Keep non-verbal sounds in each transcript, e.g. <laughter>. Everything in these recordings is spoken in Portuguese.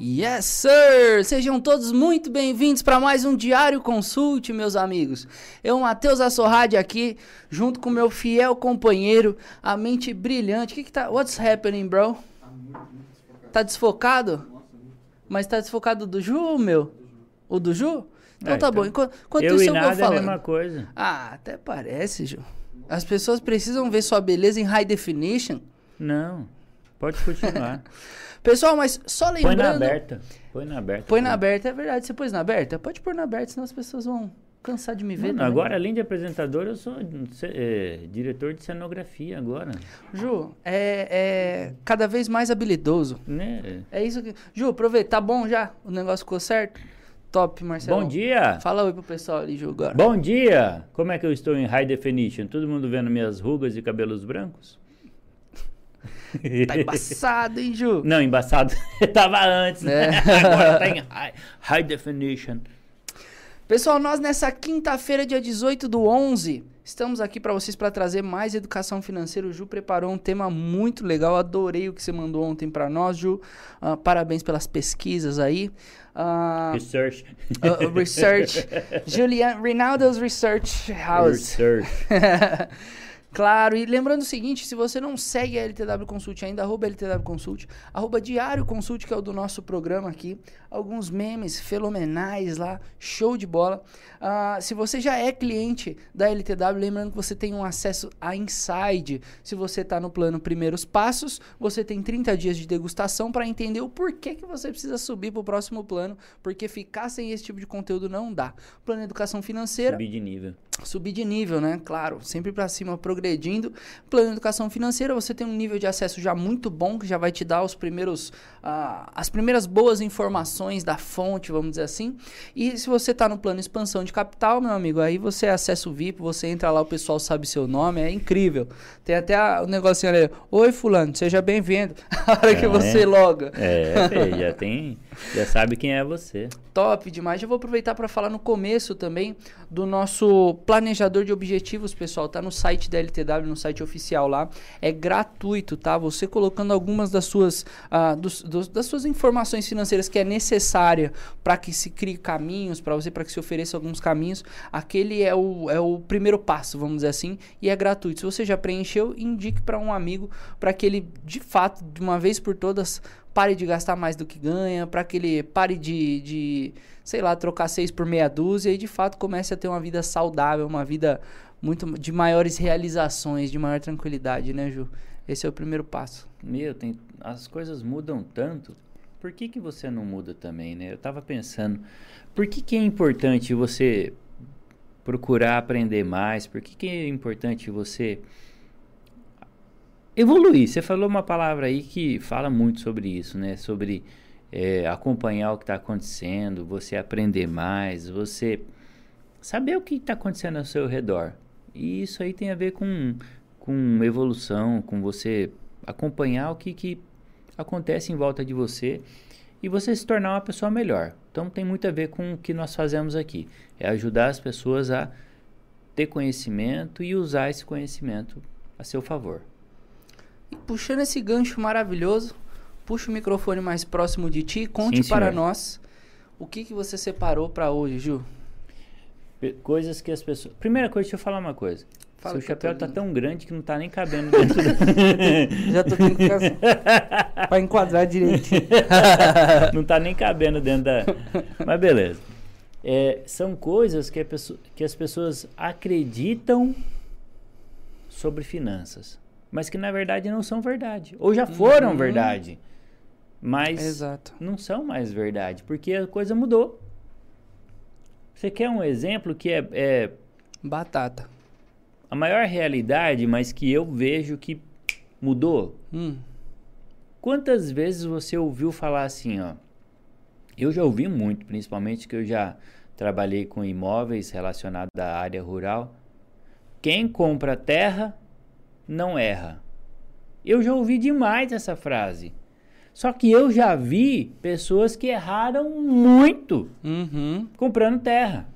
Yes, sir! Sejam todos muito bem-vindos para mais um Diário Consulte, meus amigos. Eu, Matheus Assorrade, aqui, junto com meu fiel companheiro, a mente brilhante. O que que tá... What's happening, bro? Tá desfocado? Mas tá desfocado do Ju, meu? O do Ju? Então É, tá então, bom. Enquanto, enquanto eu isso eu vou nada é a mesma coisa. Ah, até parece, Ju. As pessoas precisam ver sua beleza em high definition. Não. Pode continuar. <laughs> Pessoal, mas só Põe na lembrando... aberta. Põe na aberta. Põe na aberta, é verdade. Você pôs na aberta? Pode pôr na aberta, senão as pessoas vão cansar de me ver. Mano, agora, além de apresentador, eu sou é, diretor de cenografia agora. Ju, é, é cada vez mais habilidoso. Né? É isso que. Ju, aproveita, tá bom já? O negócio ficou certo? Top, Marcelo. Bom dia! Fala oi pro pessoal ali, Ju, agora. Bom dia! Como é que eu estou em high definition? Todo mundo vendo minhas rugas e cabelos brancos? <laughs> Tá embaçado, hein, Ju? Não, embaçado. <laughs> Tava antes, né? É. <laughs> Agora tá em high, high definition. Pessoal, nós nessa quinta-feira, dia 18 do 11, estamos aqui para vocês para trazer mais educação financeira. O Ju preparou um tema muito legal, adorei o que você mandou ontem para nós, Ju. Ah, parabéns pelas pesquisas aí. Ah, Research. uh, research, Julian Rinaldo's Research House. Research. Claro, e lembrando o seguinte, se você não segue a LTW Consult ainda, arroba LTW Consult, arroba Diário Consult, que é o do nosso programa aqui, alguns memes fenomenais lá, show de bola. Ah, se você já é cliente da LTW, lembrando que você tem um acesso a Inside. Se você está no plano Primeiros Passos, você tem 30 dias de degustação para entender o porquê que você precisa subir para o próximo plano, porque ficar sem esse tipo de conteúdo não dá. Plano Educação Financeira, Subir de nível. Subir de nível, né? Claro, sempre para cima, progredindo. Plano de educação financeira, você tem um nível de acesso já muito bom que já vai te dar os primeiros, ah, as primeiras boas informações da fonte, vamos dizer assim. E se você está no plano expansão de capital, meu amigo, aí você acessa o VIP, você entra lá, o pessoal sabe seu nome, é incrível. Tem até o negocinho ali, oi fulano, seja bem-vindo. <laughs> A hora que É. você loga. É, Fê, já tem. Já sabe quem é você. Top demais. Já vou aproveitar para falar no começo também do nosso planejador de objetivos, pessoal. Tá no site da LTW, no site oficial lá. É gratuito, tá? Você colocando algumas das suas, ah, dos- dos- das suas informações financeiras que é necessária para que se crie caminhos para você, para que se ofereça alguns caminhos. Aquele é o, é o primeiro passo, vamos dizer assim, e é gratuito. Se você já preencheu, indique para um amigo para que ele, de fato, de uma vez por todas, pare de gastar mais do que ganha, para que ele pare de, de, sei lá, trocar seis por meia dúzia e de fato comece a ter uma vida saudável, uma vida muito de maiores realizações, de maior tranquilidade, né, Ju? Esse é o primeiro passo. Meu, tem, as coisas mudam tanto. Por que, que você não muda também, né? Eu tava pensando, por que, que é importante você procurar aprender mais? Por que, que é importante você evoluir? Você falou uma palavra aí que fala muito sobre isso, né? Sobre é, acompanhar o que está acontecendo, você aprender mais, você saber o que está acontecendo ao seu redor. E isso aí tem a ver com, com evolução, com você acompanhar o que, que acontece em volta de você e você se tornar uma pessoa melhor. Então tem muito a ver com o que nós fazemos aqui. É ajudar as pessoas a ter conhecimento e usar esse conhecimento a seu favor. E puxando esse gancho maravilhoso, puxa o microfone mais próximo de ti e conte Sim, para nós o que, que você separou para hoje, Ju. Coisas que as pessoas. Primeira coisa, deixa eu falar uma coisa. Fala Seu chapéu tá tão grande que não tá nem cabendo <laughs> dentro do... <laughs> Já tô tendo que <laughs> para enquadrar direitinho. não tá nem cabendo dentro da. Mas beleza. É, são coisas que, pessoa- que as pessoas acreditam sobre finanças, mas que na verdade não são verdade. Ou já foram Uhum. verdade, mas Exato. não são mais verdade, porque a coisa mudou. Você quer um exemplo que é, é Batata. a maior realidade, mas que eu vejo que mudou? Hum. Quantas vezes você ouviu falar assim, ó? Eu já ouvi muito, principalmente que eu já trabalhei com imóveis relacionados à área rural. Quem compra terra não erra. Eu já ouvi demais essa frase. Só que eu já vi pessoas que erraram muito Uhum. comprando terra.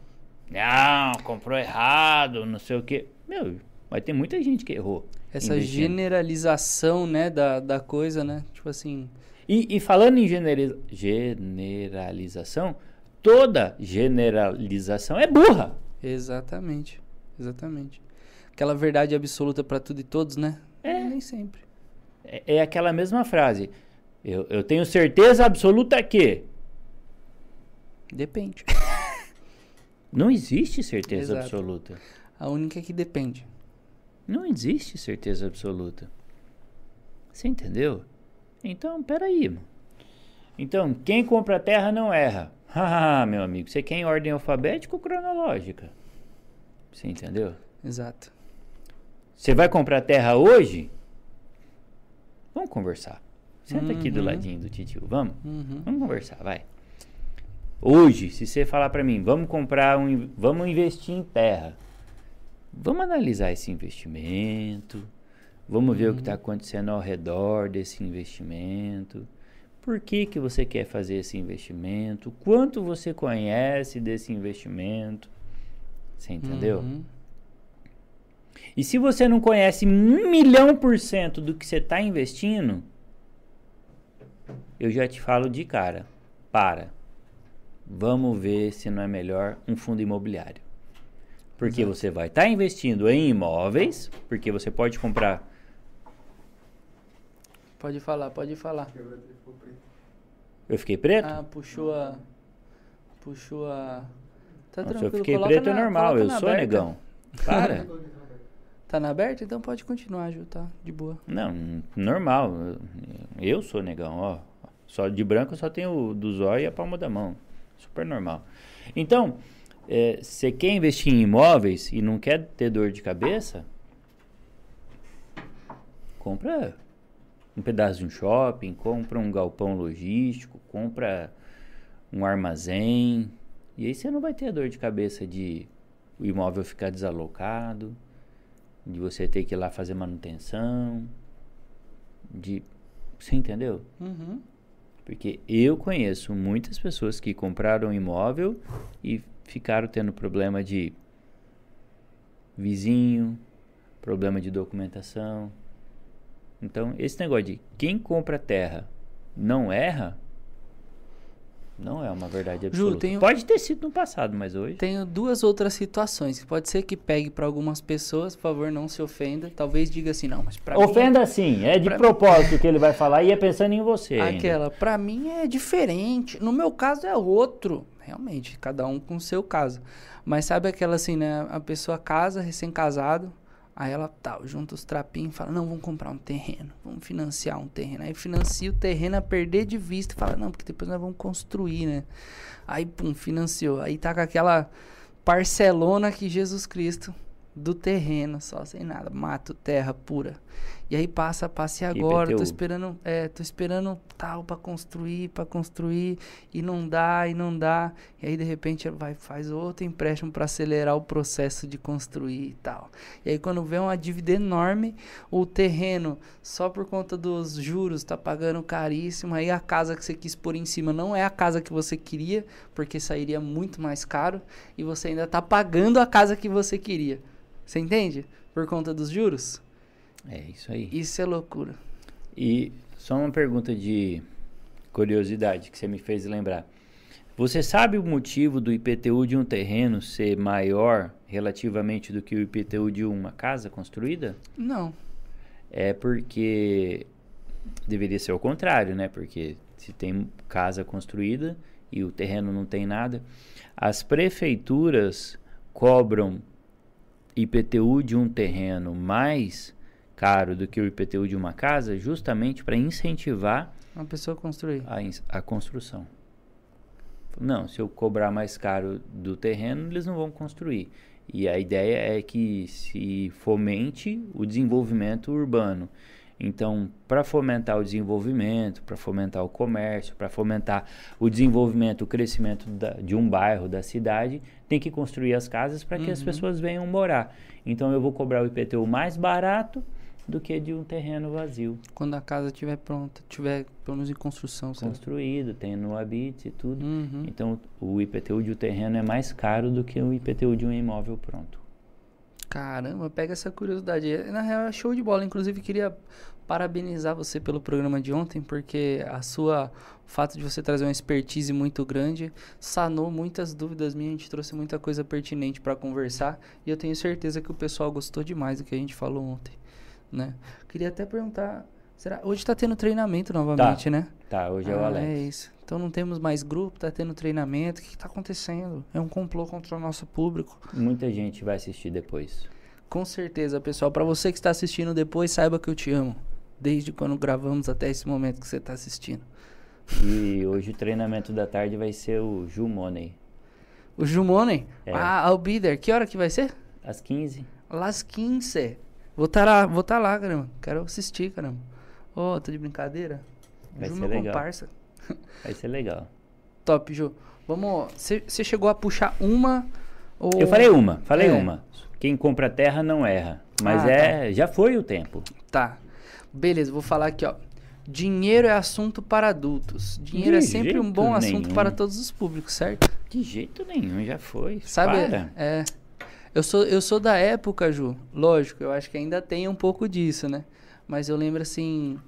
Não, comprou errado, não sei o quê. Meu, mas tem muita gente que errou. Essa investindo. generalização, né, da, da coisa, né? Tipo assim, E, e falando em generalização, toda generalização é burra. Exatamente. Exatamente. Aquela verdade absoluta pra tudo e todos, né? É. Nem sempre. É, é aquela mesma frase. Eu, eu tenho certeza absoluta que. Depende. <laughs> Não existe certeza Exato. absoluta. A única é que depende. Não existe certeza absoluta. Você entendeu? Então, peraí. mano. Então, quem compra terra não erra. Haha, <laughs> meu amigo, você quer em ordem alfabética ou cronológica? Você entendeu? Exato. Você vai comprar terra hoje? Vamos conversar. Senta aqui do Uhum. ladinho do titio, vamos? Uhum. Vamos conversar, vai. Hoje, se você falar pra mim, vamos comprar um, vamos investir em terra. Vamos analisar esse investimento. Vamos ver o que está acontecendo ao redor desse investimento. Por que, que você quer fazer esse investimento? Quanto você conhece desse investimento? Você entendeu? Uhum. E se você não conhece um milhão por cento do que você está investindo, eu já te falo de cara. Para. Vamos ver se não é melhor um fundo imobiliário. Porque você vai estar investindo em imóveis, porque você pode comprar. Pode falar, pode falar. Eu fiquei preto? Ah, puxou a. Puxou a. Tá Não, se eu tranquilo, fiquei preto é na- normal, coloca eu sou aberta. negão. Para. <laughs> Tá na aberta? Então pode continuar, Ju, tá? De boa. Não, normal. Eu- sou negão, ó. Só de branco só tenho o do zóio e a palma da mão. Super normal. Então, é, você quer investir em imóveis e não quer ter dor de cabeça? Compra um pedaço de um shopping, compra um galpão logístico, compra um armazém. E aí você não vai ter dor de cabeça de o imóvel ficar desalocado, de você ter que ir lá fazer manutenção, de você entendeu? Uhum. Porque eu conheço muitas pessoas que compraram um imóvel e ficaram tendo problema de vizinho, problema de documentação. Então, esse negócio de quem compra terra não erra, não é uma verdade absoluta. tenho- Pode ter sido no passado, mas hoje. Tenho duas outras situações. que Pode ser que pegue pra algumas pessoas, por favor, não se ofenda. Talvez diga assim, não, mas mim. Ofenda sim, é de propósito que ele vai falar e é pensando em você. Aquela, pra mim é diferente. No meu caso é outro. Realmente, cada um com o seu caso. Mas sabe aquela assim, né? A pessoa casa, recém-casado, aí ela tal, junta os trapinhos fala, não, vamos comprar um terreno, vamos financiar um terreno. Aí financia o terreno a perder de vista fala, não, porque depois nós vamos construir, né? Aí, pum, financiou. Aí tá com aquela parcelona que Jesus Cristo do terreno, só sem nada, mato, terra pura. E aí passa, passa e agora, tô IPTU. esperando, é, tô esperando tal pra construir, pra construir e não dá, e não dá. E aí de repente vai faz outro empréstimo pra acelerar o processo de construir e tal. E aí quando vê uma dívida enorme, o terreno só por conta dos juros tá pagando caríssimo, aí a casa que você quis pôr em cima não é a casa que você queria, porque sairia muito mais caro e você ainda tá pagando a casa que você queria. Você entende? Por conta dos juros? É isso aí. Isso é loucura. E só uma pergunta de curiosidade que você me fez lembrar. Você sabe o motivo do IPTU de um terreno ser maior relativamente do que o IPTU de uma casa construída? Não. É porque deveria ser o contrário, né? Porque se tem casa construída e o terreno não tem nada, as prefeituras cobram IPTU de um terreno mais caro do que o IPTU de uma casa, justamente para incentivar Uma pessoa construir. a, a construção. Não, se eu cobrar mais caro do terreno, eles não vão construir. E a ideia é que se fomente o desenvolvimento urbano. Então, para fomentar o desenvolvimento, para fomentar o comércio, para fomentar o desenvolvimento, o crescimento da- de um bairro, da cidade, tem que construir as casas para que as Uhum. pessoas venham morar. Então, eu vou cobrar o IPTU mais barato do que de um terreno vazio, Quando a casa estiver pronta, tiver pelo menos em construção, sabe? construído, tem no habite e tudo. Uhum. Então, o IPTU de um terreno é mais caro do que o IPTU de um imóvel pronto. Caramba, pega essa curiosidade. Na real, é show de bola. Inclusive, queria parabenizar você pelo programa de ontem, porque a sua o fato de você trazer uma expertise muito grande sanou muitas dúvidas minhas, a gente trouxe muita coisa pertinente para conversar e eu tenho certeza que o pessoal gostou demais do que a gente falou ontem, né? Queria até perguntar, será hoje está tendo treinamento novamente, tá. né? Tá, hoje é o ah, Alex. É isso. Então não temos mais grupo, tá tendo treinamento. O que, está acontecendo? É um complô contra o nosso público. Muita gente vai assistir depois. Com certeza, pessoal. Para você que está assistindo depois, saiba que eu te amo. Desde quando gravamos até esse momento que você está assistindo. E hoje o treinamento da tarde vai ser o Ju Money. O Ju Money? É. Ah, I'll be there. Que hora que vai ser? Às 15. Las 15. Vou estar lá, vou estar lá, caramba. Quero assistir, caramba. Ô, oh, tô de brincadeira? Vai Ju, ser meu legal. comparsa. Vai ser legal. <laughs> Top, Ju. Vamos. Você chegou a puxar uma ou... Eu falei uma, falei É. uma. Quem compra terra não erra. Mas Ah, é, já foi o tempo. Tá. Beleza, vou falar aqui, ó. Dinheiro é assunto para adultos. Dinheiro De é sempre um bom assunto nenhum. para todos os públicos, certo? De jeito nenhum, já foi. Sabe? Para. É. Eu sou, eu sou da época, Ju. Lógico, eu acho que ainda tem um pouco disso, né? Mas eu lembro assim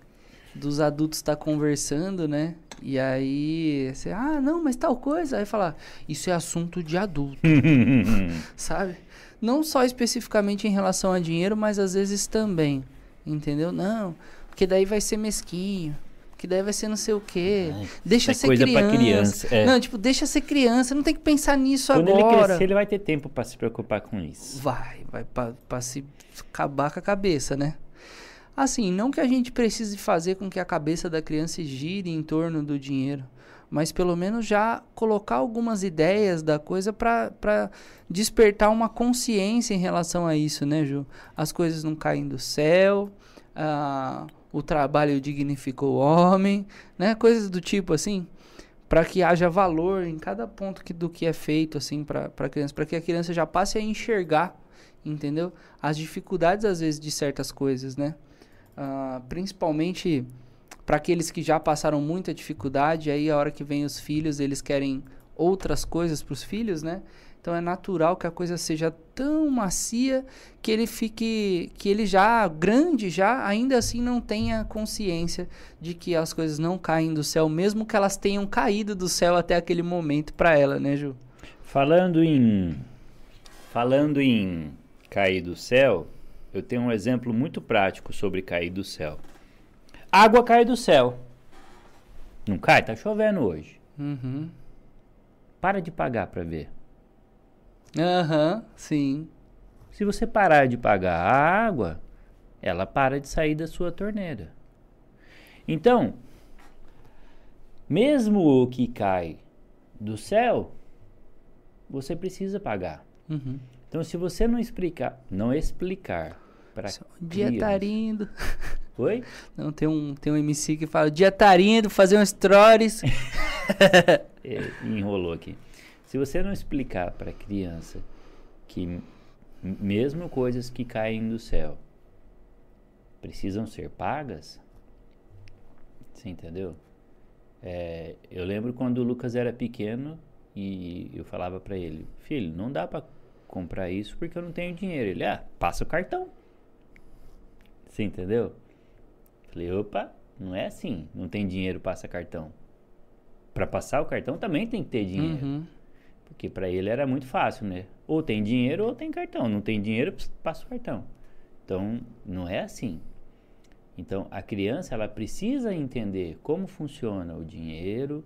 dos adultos estar conversando, né? E aí, você, ah, não, mas tal coisa. Aí falar, isso é assunto de adulto, <laughs> sabe? Não só especificamente em relação a dinheiro, mas às vezes também. Entendeu? Não, porque daí vai ser mesquinho. Que daí vai ser não sei o quê. Ai, deixa é ser coisa criança. pra criança, é. Não, tipo, deixa ser criança. Não tem que pensar nisso Quando ele agora. crescer, ele vai ter tempo pra se preocupar com isso. Vai, vai pra, pra se acabar com a cabeça, né? Assim, não que a gente precise fazer com que a cabeça da criança gire em torno do dinheiro, mas pelo menos já colocar algumas ideias da coisa pra pra despertar uma consciência em relação a isso, né, Ju? As coisas não caem do céu, ah, o trabalho dignificou o homem, né? Coisas do tipo assim para que haja valor em cada ponto que, do que é feito assim para a criança, para que a criança já passe a enxergar, entendeu? As dificuldades às vezes de certas coisas, né? Ah, principalmente para aqueles que já passaram muita dificuldade, aí a hora que vem os filhos, eles querem outras coisas para os filhos, né? Então é natural que a coisa seja tão macia que ele fique, que ele já grande já, ainda assim não tenha consciência de que as coisas não caem do céu, mesmo que elas tenham caído do céu até aquele momento para ela, né, Ju? Falando em falando em cair do céu, eu tenho um exemplo muito prático sobre cair do céu. Água cai do céu. Não cai? Tá chovendo hoje. Uhum. Para de pagar para ver. Aham, sim. Se você parar de pagar a água, ela para de sair da sua torneira. Então, mesmo o que cai do céu, você precisa pagar. Uhum. Então, se você não explicar, não explicar para O dia tá indo. Oi? <laughs> Não, tem um, tem um MC que fala, dia tá indo, fazer um stories. <laughs> É, enrolou aqui. Se você não explicar para a criança que mesmo coisas que caem do céu precisam ser pagas, você entendeu? É, eu lembro quando o Lucas era pequeno e eu falava para ele, filho, não dá para comprar isso porque eu não tenho dinheiro. Ele, ah, passa o cartão. Você entendeu? Falei, opa, não é assim. Não tem dinheiro, passa cartão. Para passar o cartão também tem que ter dinheiro. Uhum. Porque para ele era muito fácil, né? Ou tem dinheiro ou tem cartão. Não tem dinheiro, passa o cartão. Então, não é assim. Então, a criança ela precisa entender como funciona o dinheiro,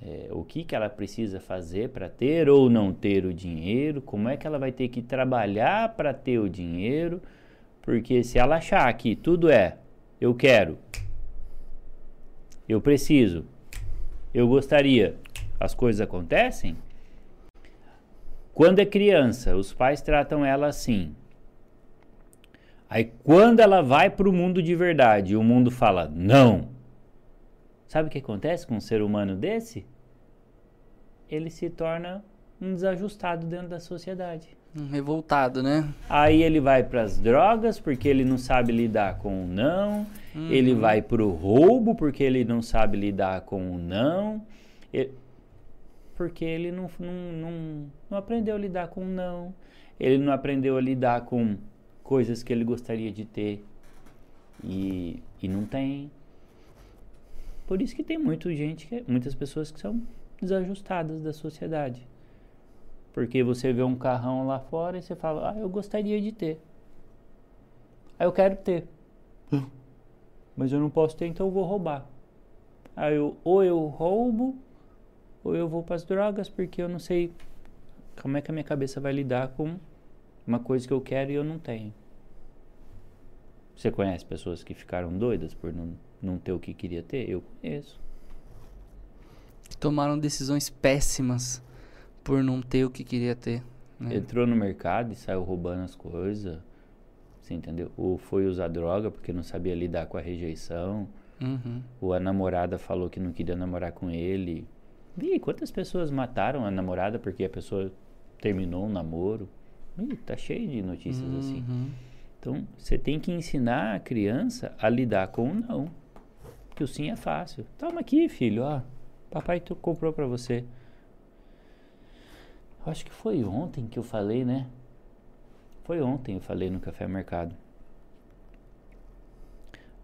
é, o que, que ela precisa fazer para ter ou não ter o dinheiro, como é que ela vai ter que trabalhar para ter o dinheiro, porque se ela achar que tudo é eu quero, eu preciso, eu gostaria, as coisas acontecem. Quando é criança, os pais tratam ela assim. Aí quando ela vai para o mundo de verdade, o mundo fala não. Sabe o que acontece com um ser humano desse? Ele se torna um desajustado dentro da sociedade. Um revoltado, né? Aí ele vai para as drogas porque ele não sabe lidar com o não. Ele vai para o roubo porque ele não sabe lidar com o não. E- porque ele não, não, não, não aprendeu a lidar com não, ele não aprendeu a lidar com coisas que ele gostaria de ter e, e não tem. Por isso que tem muita gente, que, muitas pessoas que são desajustadas da sociedade. Porque você vê um carrão lá fora e você fala, ah, eu gostaria de ter. Aí eu quero ter. Mas eu não posso ter, então eu vou roubar. Aí eu, ou eu roubo, ou eu vou para as drogas, porque eu não sei como é que a minha cabeça vai lidar com uma coisa que eu quero e eu não tenho. Você conhece pessoas que ficaram doidas por não, não ter o que queria ter? Eu conheço. Tomaram decisões péssimas por não ter o que queria ter. Né? Entrou no mercado e saiu roubando as coisas. Você entendeu? Ou foi usar droga porque não sabia lidar com a rejeição. Uhum. Ou a namorada falou que não queria namorar com ele. Vi quantas pessoas mataram a namorada porque a pessoa terminou um namoro. Ih, tá cheio de notícias uhum. assim. Então, você tem que ensinar a criança a lidar com o não. Que o sim é fácil. Toma aqui, filho, ó. Papai comprou para você. Acho que foi ontem que eu falei, né? Foi ontem eu falei no Café Mercado.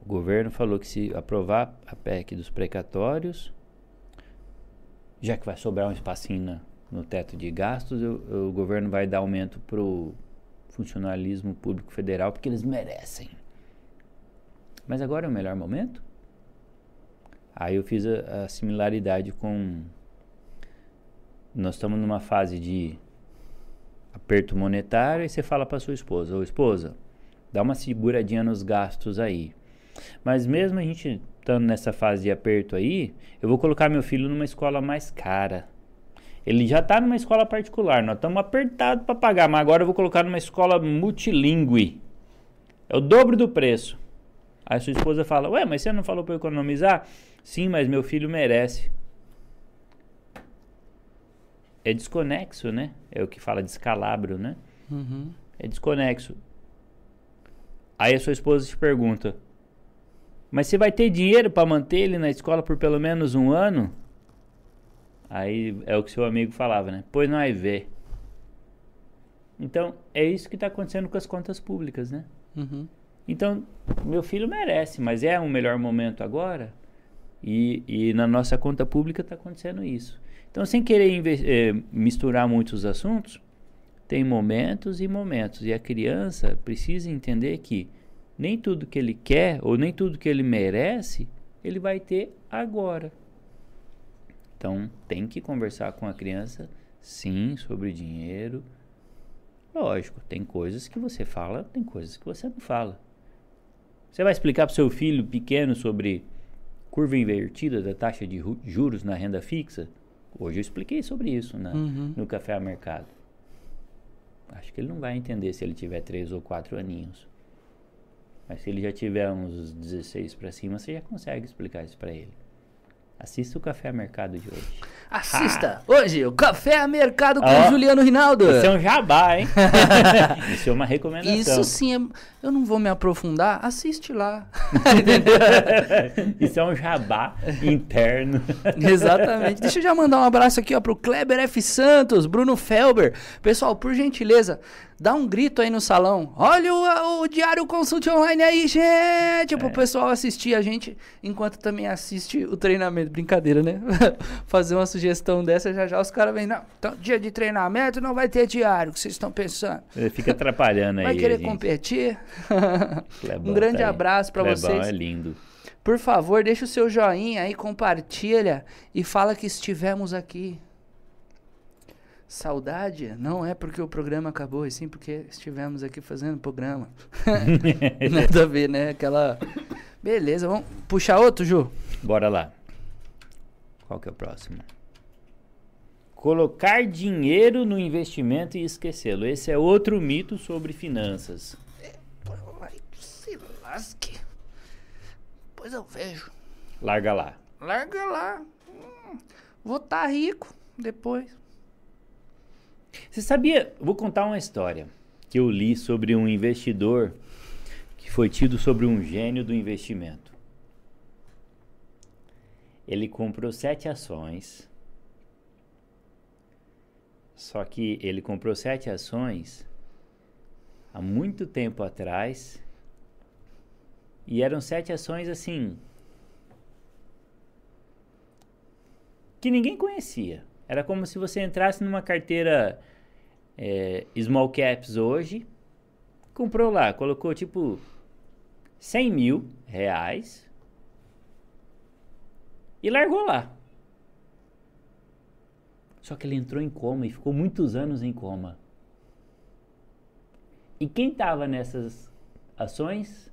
O governo falou que se aprovar a PEC dos precatórios, já que vai sobrar um espacinho no teto de gastos, o, o governo vai dar aumento para o funcionalismo público federal, porque eles merecem. Mas agora é o melhor momento? Aí eu fiz a, a similaridade com. Nós estamos numa fase de aperto monetário e você fala para sua esposa: Ô esposa, dá uma seguradinha nos gastos aí. Mas mesmo a gente estando nessa fase de aperto aí, eu vou colocar meu filho numa escola mais cara. Ele já está numa escola particular, nós estamos apertados para pagar, mas agora eu vou colocar numa escola multilingüe. É o dobro do preço. Aí sua esposa fala: Ué, mas você não falou para economizar? Sim, mas meu filho merece. É desconexo, né? É o que fala descalabro, né? Uhum. É desconexo. Aí a sua esposa te pergunta: Mas você vai ter dinheiro para manter ele na escola por pelo menos um ano? Aí é o que seu amigo falava, né? Pois não vai ver. Então, é isso que está acontecendo com as contas públicas, né? Uhum. Então, meu filho merece, mas é um melhor momento agora? E, e na nossa conta pública está acontecendo isso. Então, sem querer eh, misturar muitos assuntos, tem momentos e momentos. E a criança precisa entender que nem tudo que ele quer ou nem tudo que ele merece, ele vai ter agora. Então, tem que conversar com a criança, sim, sobre dinheiro. Lógico, tem coisas que você fala, tem coisas que você não fala. Você vai explicar para o seu filho pequeno sobre curva invertida da taxa de juros na renda fixa? Hoje eu expliquei sobre isso na, uhum. no Café a Mercado. Acho que ele não vai entender se ele tiver três ou quatro aninhos. Mas se ele já tiver uns 16 para cima, você já consegue explicar isso para ele. Assista o Café Mercado de hoje. Assista ah. hoje o Café Mercado com oh, Juliano Rinaldo. Isso é um jabá, hein? <laughs> isso é uma recomendação. Isso sim, é... eu não vou me aprofundar, assiste lá. <laughs> <laughs> isso é um jabá interno. Exatamente. Deixa eu já mandar um abraço aqui ó, pro Kleber F. Santos, Bruno Felber. Pessoal, por gentileza, dá um grito aí no salão. Olha o, o Diário Consulte Online aí, gente! É. Pro pessoal assistir a gente enquanto também assiste o treinamento. Brincadeira, né? <laughs> Fazer uma sugestão dessa, já já os caras vêm. Não, então, dia de treinamento não vai ter diário, o que vocês estão pensando? Ele fica atrapalhando <laughs> aí. Vai querer competir? <laughs> um grande tá abraço para vocês. é lindo. Por favor, deixa o seu joinha aí, compartilha e fala que estivemos aqui. Saudade não é porque o programa acabou, e sim porque estivemos aqui fazendo programa. <laughs> <laughs> Nada a ver, né? Aquela. Beleza, vamos puxar outro, Ju? Bora lá. Qual que é o próximo? Colocar dinheiro no investimento e esquecê-lo. Esse é outro mito sobre finanças. É, se lasque. Pois eu vejo. Larga lá. Larga lá. Hum, vou estar tá rico depois. Você sabia? Vou contar uma história que eu li sobre um investidor que foi tido sobre um gênio do investimento. Ele comprou sete ações Só que ele comprou sete ações há muito tempo atrás. E eram sete ações assim. Que ninguém conhecia. Era como se você entrasse numa carteira é, small caps hoje, comprou lá, colocou tipo 100 mil reais e largou lá. Só que ele entrou em coma e ficou muitos anos em coma. E quem estava nessas ações?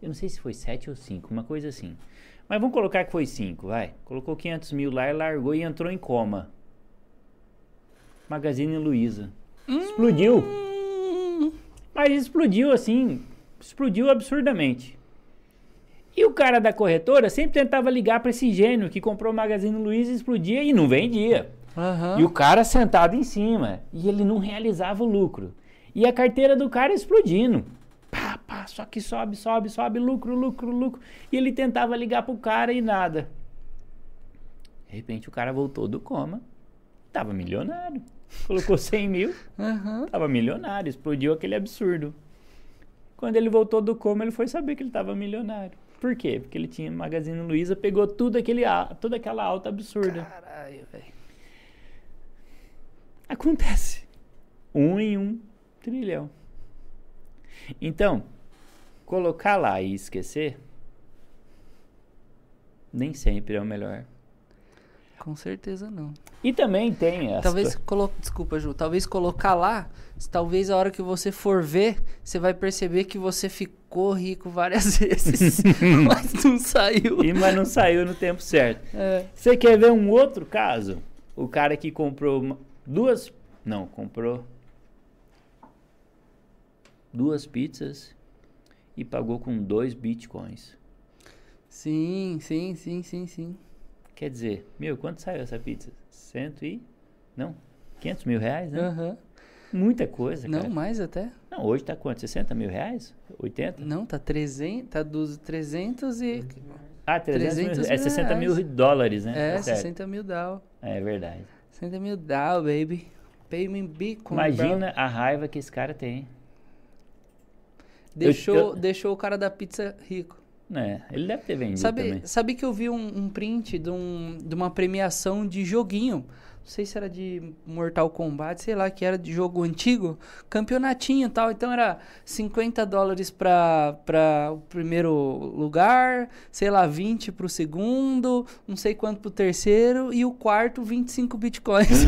Eu não sei se foi 7 ou 5, uma coisa assim. Mas vamos colocar que foi 5, vai. Colocou 500 mil lá e largou e entrou em coma. Magazine Luiza. Explodiu. Hum, Mas explodiu assim, explodiu absurdamente. E o cara da corretora sempre tentava ligar para esse gênio que comprou o Magazine Luiza e explodia e não vendia. Aham. E o cara sentado em cima. E ele não realizava o lucro. E a carteira do cara explodindo. Pá, só que sobe, sobe, sobe, lucro, lucro, lucro. E ele tentava ligar pro cara e nada. De repente o cara voltou do coma. Tava milionário. Colocou 100 mil, Aham. tava milionário. Explodiu aquele absurdo. Quando ele voltou do coma, ele foi saber que ele tava milionário. Por quê? Porque ele tinha Magazine Luiza, pegou tudo aquele, toda aquela alta absurda. Caralho, velho. Acontece. Um em um trilhão. Então, colocar lá e esquecer nem sempre é o melhor. Com certeza não. E também tem as Talvez co- colo... desculpa, Ju, talvez colocar lá, talvez a hora que você for ver, você vai perceber que você ficou rico várias <laughs> vezes, <laughs> mas não saiu. E, mas não saiu no tempo certo. <laughs> É. Você quer ver um outro caso? O cara que comprou duas. Não, comprou duas pizzas e pagou com dois bitcoins. Sim, sim, sim, sim, sim. Quer dizer, meu, quanto saiu essa pizza? Cento e. Não, 500 mil reais, né? Aham. Muita coisa, Não, cara. mais até. Não, hoje tá quanto? 60 mil reais? 80? Não, tá 300, tá dos 300 e... Ah, 300 mil, 300 é 60 mil reais. dólares, né? É, Tá certo. 60 mil doll. É verdade. 60 mil doll, baby. Pay me Bitcoin, bro. Imagina a raiva que esse cara tem. Deixou, eu- deixou o cara da pizza rico. né? Ele deve ter vendido Sabe, também. sabe que eu vi um, um print de, um, de uma premiação de joguinho. Não sei se era de Mortal Kombat, sei lá, que era de jogo antigo. Campeonatinho e tal. Então era 50 dólares pra o primeiro lugar, sei lá, 20 pro segundo, não sei quanto pro terceiro, e o quarto, 25 bitcoins.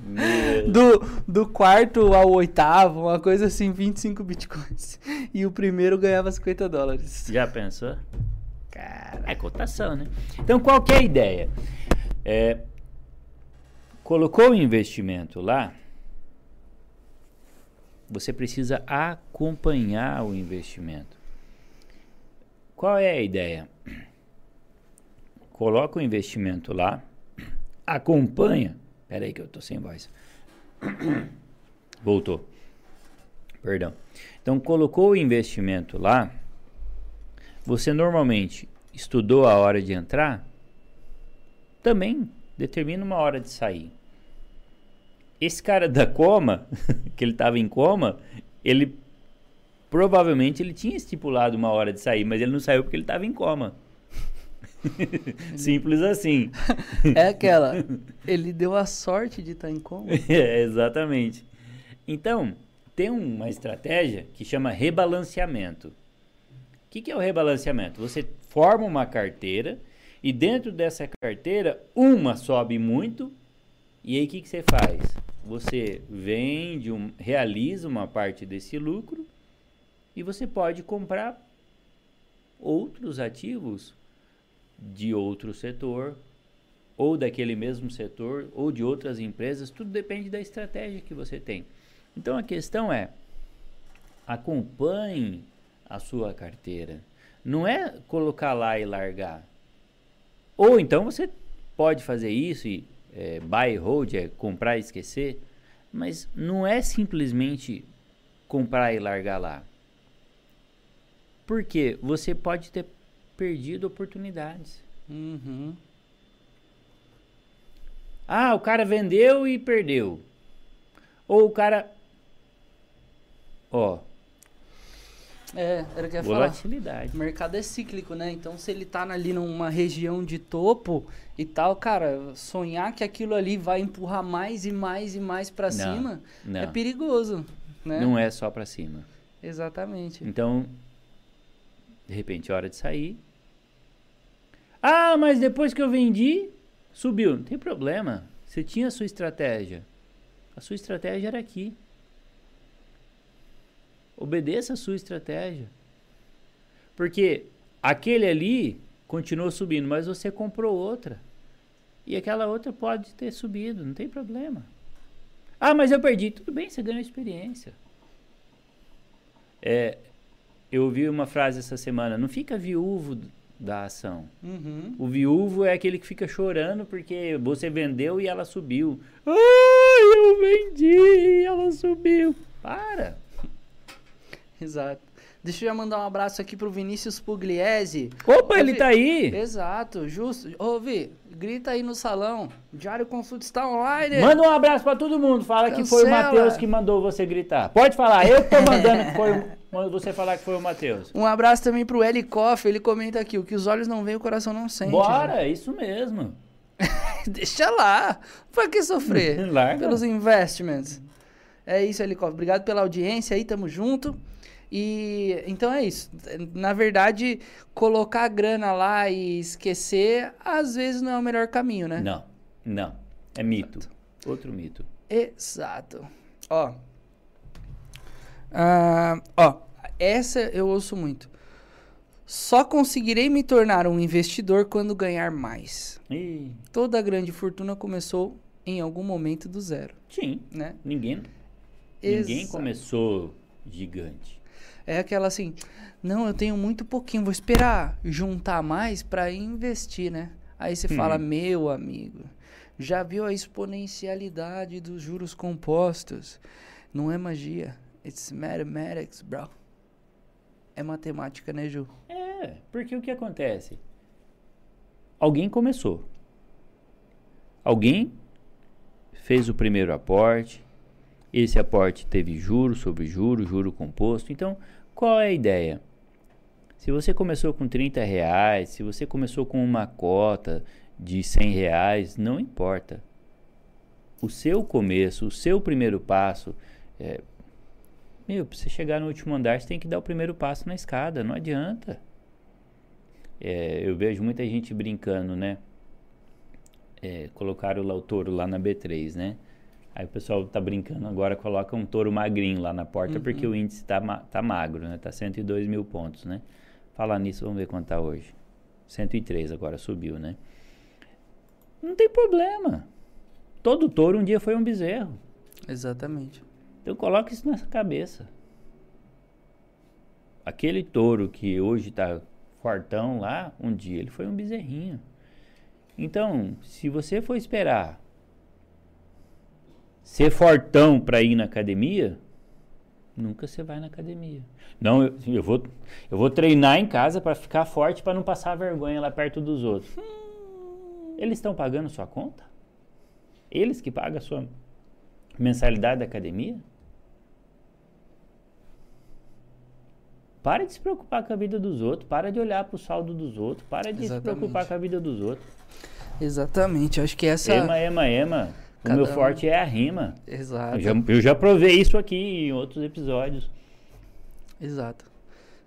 Meu <laughs> do, do quarto ao oitavo, uma coisa assim, 25 bitcoins. E o primeiro ganhava 50 dólares. Já pensou? Cara, é cotação, né? Então, qual que é a ideia? É, colocou o investimento lá, você precisa acompanhar o investimento. Qual é a ideia? Coloca o investimento lá, acompanha. Pera aí que eu tô sem voz. Voltou. Perdão. Então, colocou o investimento lá, você normalmente estudou a hora de entrar, também determina uma hora de sair. Esse cara da coma, <laughs> que ele estava em coma, ele provavelmente ele tinha estipulado uma hora de sair, mas ele não saiu porque ele estava em coma. <laughs> Simples assim. <laughs> É aquela. Ele deu a sorte de estar em coma. É, exatamente. Então, tem uma estratégia que chama rebalanceamento. O que, que é o rebalanceamento? Você forma uma carteira e dentro dessa carteira, uma sobe muito e aí o que, que você faz? Você vende, um, realiza uma parte desse lucro e você pode comprar outros ativos de outro setor ou daquele mesmo setor ou de outras empresas, tudo depende da estratégia que você tem. Então a questão é: acompanhe a sua carteira. Não é colocar lá e largar. Ou então você pode fazer isso e é, buy and hold, é comprar e esquecer, mas não é simplesmente comprar e largar lá. Porque você pode ter perdido oportunidades. Uhum. Ah, o cara vendeu e perdeu. Ou o cara. Ó, É, era o que eu ia falar. volatilidade. O mercado é cíclico, né? Então, se ele tá ali numa região de topo e tal, cara, sonhar que aquilo ali vai empurrar mais e mais e mais Não, cima Não, é perigoso, né? não é só pra cima. Exatamente. Então, de repente, é hora de sair. Ah, mas depois que eu vendi, subiu. Não tem problema. Você tinha a sua estratégia. A sua estratégia era aqui. Obedeça a sua estratégia. Porque aquele ali continuou subindo, mas você comprou outra. E aquela outra pode ter subido, não tem problema. Ah, mas eu perdi. Tudo bem, você ganhou experiência. É, eu ouvi uma frase essa semana: não fica viúvo da ação. Uhum. O viúvo é aquele que fica chorando porque você vendeu e ela subiu. Ai, eu vendi e ela subiu. Para. <laughs> Exato. Deixa eu já mandar um abraço aqui pro Vinícius Pugliese. Opa, Ô, ele Vi- tá aí. Exato, justo. Ô, Vi, grita aí no salão. Diário Consulta está online. Manda um abraço pra todo mundo. Fala que foi o Cancela. Matheus que mandou você gritar. Pode falar, eu tô <laughs> mandando que foi, o- você falar que foi o Matheus. Um abraço também pro Eli Koff. Ele comenta aqui: o que os olhos não veem, o coração não sente. Bora, é isso mesmo. <laughs> Deixa lá. Pra que sofrer? Larga. Pelos investimentos. É isso, Eli Koff. Obrigado pela audiência aí, tamo junto. E então é isso. Na verdade, colocar a grana lá e esquecer, às vezes não é o melhor caminho, né? Não, não. É mito. Outro mito. Exato. Ó. Ah, ó, essa eu ouço muito. Só conseguirei me tornar um investidor quando ganhar mais. Ih, Toda grande fortuna começou em algum momento do zero, sim. né? Ninguém, ninguém Exato. começou gigante. É aquela assim, não, eu tenho muito pouquinho, vou esperar juntar mais para investir, né? Aí você fala, meu amigo, já viu a exponencialidade dos juros compostos? Não é magia, it's mathematics, bro. É matemática, né, Ju? É, porque o que acontece? Alguém começou. Alguém fez o primeiro aporte. Esse aporte teve juro sobre juro, juro composto. Então, qual é a ideia? Se você começou com 30 reais, se você começou com uma cota de 100 reais, não importa. O seu começo, o seu primeiro passo, é, meu, pra você chegar no último andar, você tem que dar o primeiro passo na escada, não adianta. É, eu vejo muita gente brincando, né? É, colocaram lá o touro lá na B3, né? Aí o pessoal tá brincando agora, coloca um touro magrinho lá na porta, porque o índice tá, tá magro, né? Tá 102 mil pontos, né? Falar nisso, vamos ver quanto tá hoje. 103 agora, subiu, né? Não tem problema. Todo touro um dia foi um bezerro. Exatamente. Então coloca isso na cabeça. Aquele touro que hoje está fortão lá, um dia ele foi um bezerrinho. Então, se você for esperar ser fortão para ir na academia, nunca você vai na academia. Não, eu, eu vou eu vou treinar em casa para ficar forte para não passar vergonha lá perto dos outros. Eles estão pagando sua conta? Eles que pagam a sua mensalidade da academia? Para de se preocupar com a vida dos outros, para de olhar para o saldo dos outros, para de se Exatamente. preocupar com a vida dos outros. Exatamente. Acho que essa. Ema, ema, ema. O Cada meu um. forte é a rima. Exato. Eu já, eu já provei isso aqui em outros episódios. Exato.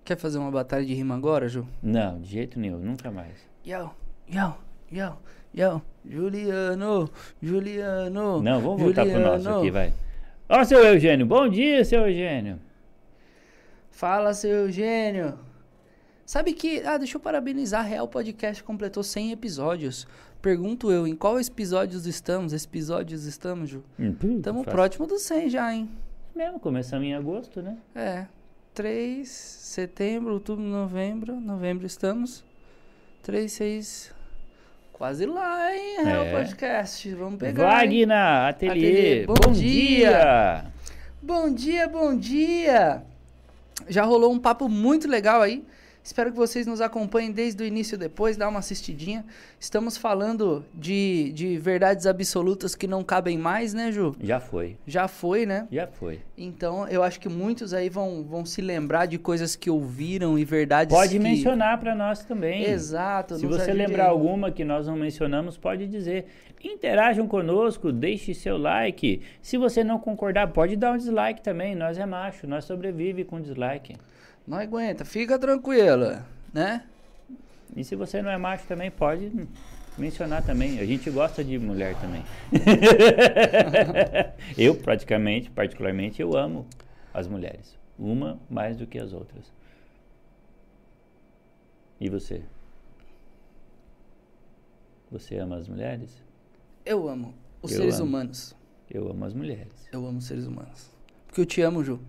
Quer fazer uma batalha de rima agora, Ju? Não, de jeito nenhum, nunca mais. Yo, yo, yo, yo. Juliano, Juliano. Não, vamos voltar pro nosso Juliano. aqui, vai. Ó, seu Eugênio, bom dia, seu Eugênio. Fala, seu Eugênio. Sabe que. Ah, deixa eu parabenizar. A Real Podcast completou 100 episódios. Pergunto eu, em qual episódios estamos? Episódios estamos, Ju? Hum, Estamos fácil. próximo dos 100 já, hein? Mesmo, começamos em agosto, né? É. 3, setembro, outubro, novembro. Novembro estamos. 3, 6. Quase lá, hein? Real É. Podcast. Vamos pegar. Wagner, ateliê, Ateliê, bom, bom dia. Bom dia, bom dia! Já rolou um papo muito legal aí. Espero que vocês nos acompanhem desde o início depois, dá uma assistidinha. Estamos falando de, de verdades absolutas que não cabem mais, né, Ju? Já foi. Já foi, né? Já foi. Então, eu acho que muitos aí vão, vão se lembrar de coisas que ouviram e verdades Pode que... mencionar para nós também. Exato. Se você lembrar aí. alguma que nós não mencionamos, pode dizer. Interajam conosco, deixe seu like. Se você não concordar, pode dar um dislike também. Nós é macho, nós sobrevive com dislike. Não aguenta, fica tranquila, né? E se você não é macho também, pode mencionar também. A gente gosta de mulher também. <laughs> eu, praticamente, particularmente, eu amo as mulheres. Uma mais do que as outras. E você? Você ama as mulheres? Eu amo os Eu seres amo. humanos. Eu amo as mulheres. Eu amo os seres humanos. Porque eu te amo, Ju.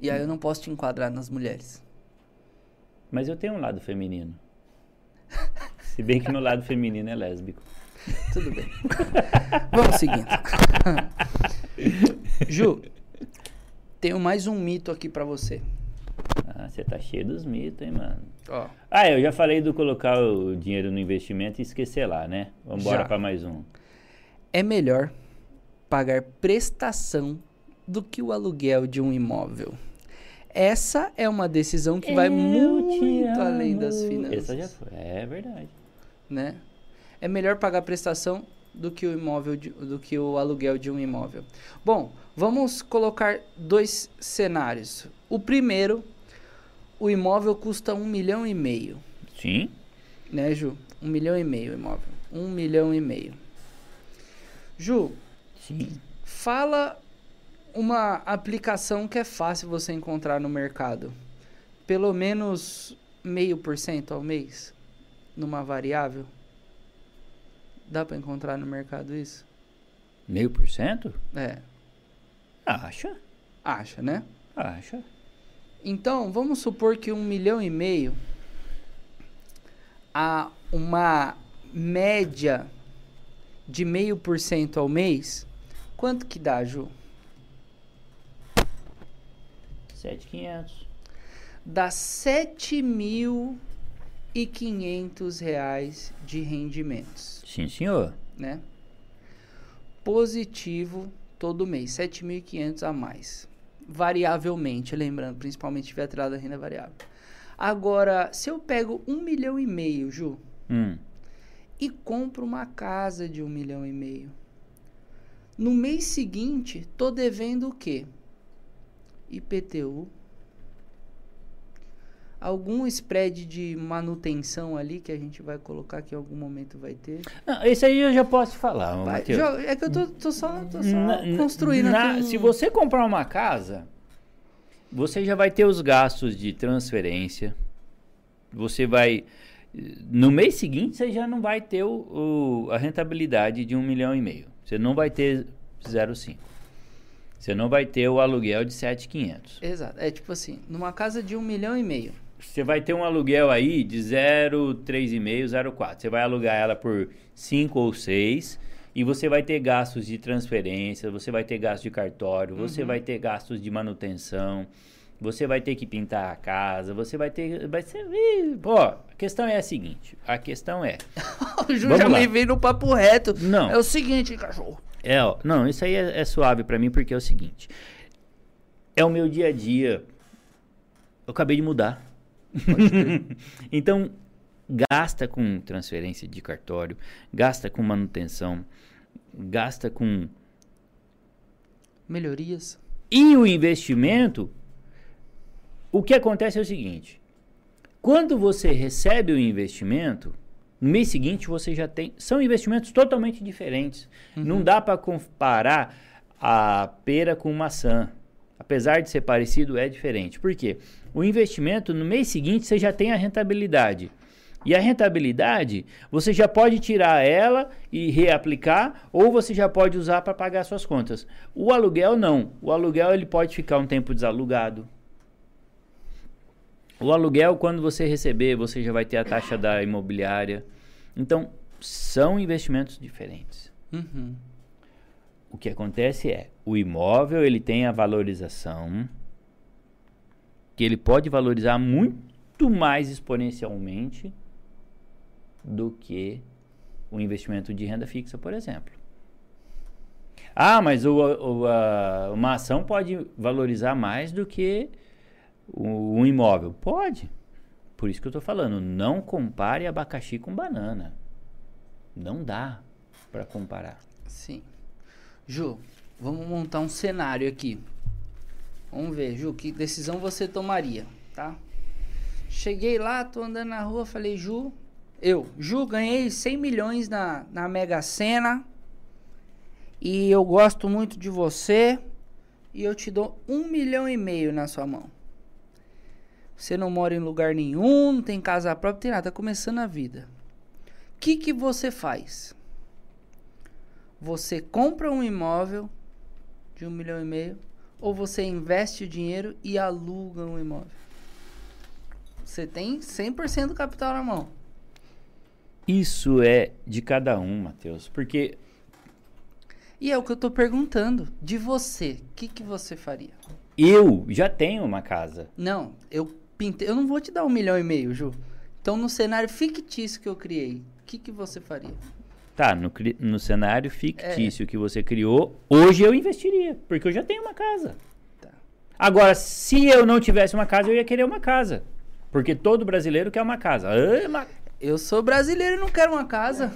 E aí eu não posso te enquadrar nas mulheres. Mas eu tenho um lado feminino. Se bem que meu lado feminino é lésbico. Tudo bem. Vamos seguindo. Ju, tenho mais um mito aqui pra você. Ah, você tá cheio dos mitos, hein, mano? Ó, Ah, eu já falei do colocar o dinheiro no investimento e esquecer lá, né? Vamos embora para mais um. é melhor pagar prestação do que o aluguel de um imóvel. Essa é uma decisão que vai Eu te muito além das finanças. Essa já foi. É verdade. né? É melhor pagar prestação do que o imóvel de- do que o aluguel de um imóvel. Bom, vamos colocar dois cenários. O primeiro, o imóvel custa um milhão e meio, Sim. né, Ju? Um milhão e meio o imóvel. Um milhão e meio. Ju, Sim. fala uma aplicação que é fácil você encontrar no mercado. Pelo menos meio por cento ao mês numa variável. Dá para encontrar no mercado isso? Meio por cento? É, Acha. acha, né? Acha. Então, vamos supor que um milhão e meio a uma média de meio por cento ao mês, quanto que dá, Ju? 7,500. Dá 7.500 reais de rendimentos, Sim, senhor. né? Positivo todo mês, 7.500 a mais. Variavelmente, lembrando, principalmente se tiver atrelado à renda variável. Agora, se eu pego um milhão e meio, Ju, Hum. e compro uma casa de um milhão e meio. No mês seguinte, tô devendo o quê? IPTU. Algum spread de manutenção ali que a gente vai colocar que em algum momento vai ter. Não, esse aí eu já posso falar, Vai, já- é que eu tô, tô só, tô só na- construindo na- aqui um... Se você comprar uma casa, você já vai ter os gastos de transferência. Você vai. No mês seguinte, você já não vai ter o, o- a rentabilidade de um milhão e meio. Você não vai ter 0,5. Você não vai ter o aluguel de 7,500. Exato. É tipo assim, numa casa de um milhão e meio. Você vai ter um aluguel aí de 0,3,5, 0,4. Você vai alugar ela por 5 ou 6 e você vai ter gastos de transferência, você vai ter gastos de cartório, você vai ter gastos de manutenção, você vai ter que pintar a casa, você vai ter. Vai ser. Pô, a questão é a seguinte: a questão é. <laughs> o Ju já lá. me veio no papo reto. Não. É o seguinte, cachorro. É, ó, não, isso aí é, é suave pra mim porque é o seguinte. É o meu dia a dia. Eu acabei de mudar. <laughs> então, gasta com transferência de cartório, gasta com manutenção, gasta com. Melhorias. E o investimento, o que acontece é o seguinte: quando você recebe o investimento, no mês seguinte você já tem. São investimentos totalmente diferentes. Não dá para comparar a pera com maçã. Apesar de ser parecido, é diferente. Por quê? O investimento, no mês seguinte, você já tem a rentabilidade. E a rentabilidade, você já pode tirar ela e reaplicar, ou você já pode usar para pagar suas contas. O aluguel não. O aluguel ele pode ficar um tempo desalugado. O aluguel, quando você receber, você já vai ter a taxa da imobiliária. Então, são investimentos diferentes. Uhum. O que acontece é, o imóvel ele tem a valorização que ele pode valorizar muito mais exponencialmente do que o investimento de renda fixa, por exemplo. Ah, mas o, o, a, uma ação pode valorizar mais do que o, um imóvel. Pode. Por isso que eu estou falando, não compare abacaxi com banana. Não dá para comparar. Sim. Ju, vamos montar um cenário aqui. Vamos ver, Ju, que decisão você tomaria, tá? Cheguei lá, tô andando na rua, falei, Ju, eu, Ju, ganhei 100 milhões na, na Mega Sena e eu gosto muito de você e eu te dou um milhão e meio na sua mão. Você não mora em lugar nenhum, não tem casa própria, tem nada, tá começando a vida. O que, que você faz? Você compra um imóvel de um milhão e meio ou você investe o dinheiro e aluga um imóvel? Você tem 100% do capital na mão. Isso é de cada um, Matheus, porque e é o que eu tô perguntando. De você, o que, que você faria? Eu já tenho uma casa. Não, eu pintei. Eu não vou te dar um milhão e meio, Ju. Então, no cenário fictício que eu criei, o que, que você faria? Tá, no, no cenário fictício é. que você criou, hoje eu investiria, porque eu já tenho uma casa. Tá. Agora, se eu não tivesse uma casa, eu ia querer uma casa. Porque todo brasileiro quer uma casa. Ah, eu sou brasileiro e não quero uma casa.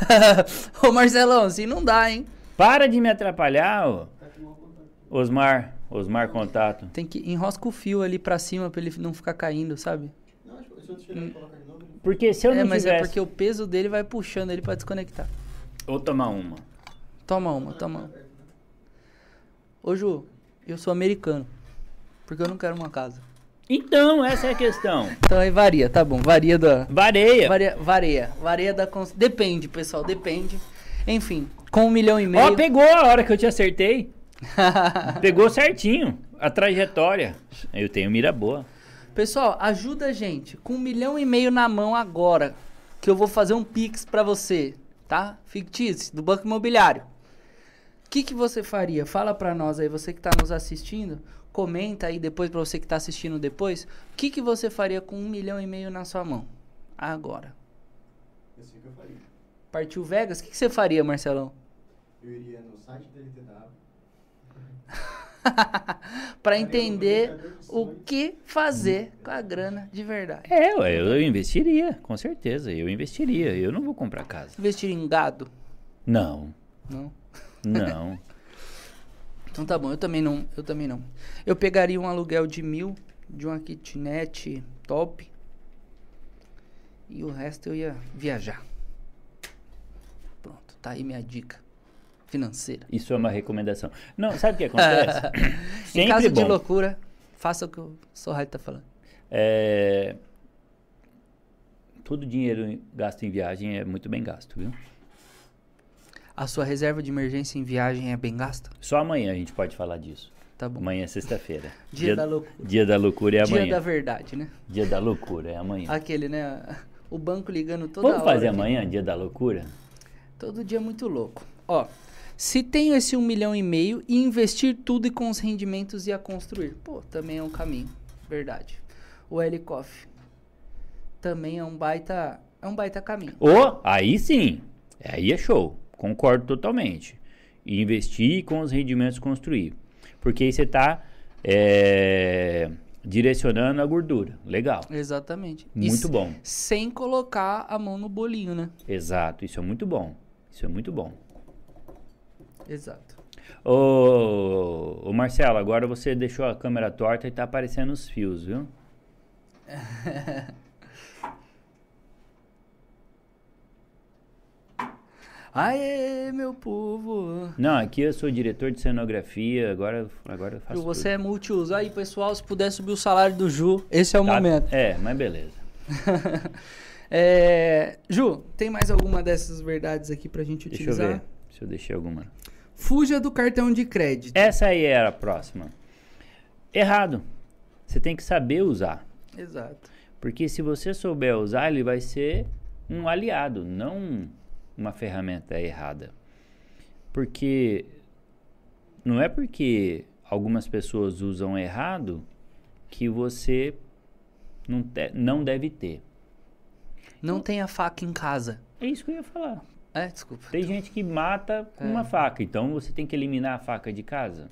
<laughs> Ô Marcelão, assim não dá, hein? Para de me atrapalhar, ô. Osmar, Osmar contato. Tem que enrosca o fio ali pra cima pra ele não ficar caindo, sabe? Não, se eu hum. Porque se eu é, não mas é tivesse... é porque o peso dele vai puxando ele pra desconectar. Ou tomar uma. Toma uma, toma uma. Ô Ju, eu sou americano. Porque eu não quero uma casa. Então, essa é a questão. <laughs> então aí varia, tá bom. Varia da. Vareia. Varia, varia. Varia da. Cons... Depende, pessoal, depende. Enfim, com um milhão e meio. Ó, pegou a hora que eu te acertei. <laughs> pegou certinho a trajetória. Eu tenho mira boa. Pessoal, ajuda a gente. Com um milhão e meio na mão agora. Que eu vou fazer um Pix pra você, tá? Fictício, do Banco Imobiliário. O que, que você faria? Fala pra nós aí, você que tá nos assistindo comenta aí depois para você que está assistindo depois, o que, que você faria com um milhão e meio na sua mão? Agora. Eu sei que eu faria. Partiu Vegas? O que, que você faria, Marcelão? Eu iria no. <laughs> para entender o que fazer com a grana de verdade. É, eu investiria, com certeza. Eu investiria. Eu não vou comprar casa. Investir em gado? Não. Não? Não. <laughs> Então tá bom, eu também não, eu também não. Eu pegaria um aluguel de mil de uma kitnet top e o resto eu ia viajar. Pronto, tá aí minha dica financeira. Isso é uma recomendação. Não, sabe o que acontece? <laughs> <clears throat> Em caso bom. de loucura, faça o que o Sorraio tá falando. É... Todo dinheiro gasto em viagem é muito bem gasto, viu? A sua reserva de emergência em viagem é bem gasta? Só amanhã a gente pode falar disso. Tá bom. Amanhã é sexta-feira. <laughs> Dia, dia, da loucura. Dia da loucura é amanhã. Dia da verdade, né? Dia da loucura é amanhã. Aquele, né? <laughs> O banco ligando toda Vamos hora. fazer aqui. amanhã, dia da loucura? Todo dia é muito louco. Ó, se tenho esse um milhão e meio e investir tudo e com os rendimentos ia construir. Pô, também é um caminho. Verdade. O Helicoff também é um baita, é um baita caminho. Ô, aí sim. Aí é show. Concordo totalmente. E investir com os rendimentos construir. Porque aí você está é, direcionando a gordura. Legal. Exatamente. Muito bom. Sem colocar a mão no bolinho, né? Exato. Isso é muito bom. Isso é muito bom. Exato. Ô, ô Marcelo, agora você deixou a câmera torta e está aparecendo os fios, viu? <laughs> Aê, meu povo! Não, aqui eu sou diretor de cenografia, agora, agora eu faço. Você tudo. é multiuso. Aí, pessoal, se puder subir o salário do Ju, esse é o tá, momento. É, mas beleza. <laughs> é, Ju, tem mais alguma dessas verdades aqui pra gente utilizar? Deixa eu ver se eu deixei alguma. Fuja do cartão de crédito. Essa aí era a próxima. Errado. Você tem que saber usar. Exato. Porque se você souber usar, ele vai ser um aliado, não uma ferramenta errada. Porque não é porque algumas pessoas usam errado que você Não, te- não deve ter. Não tem a faca em casa. É isso que eu ia falar. É, desculpa. Tem gente que mata com É. uma faca, então você tem que eliminar a faca de casa.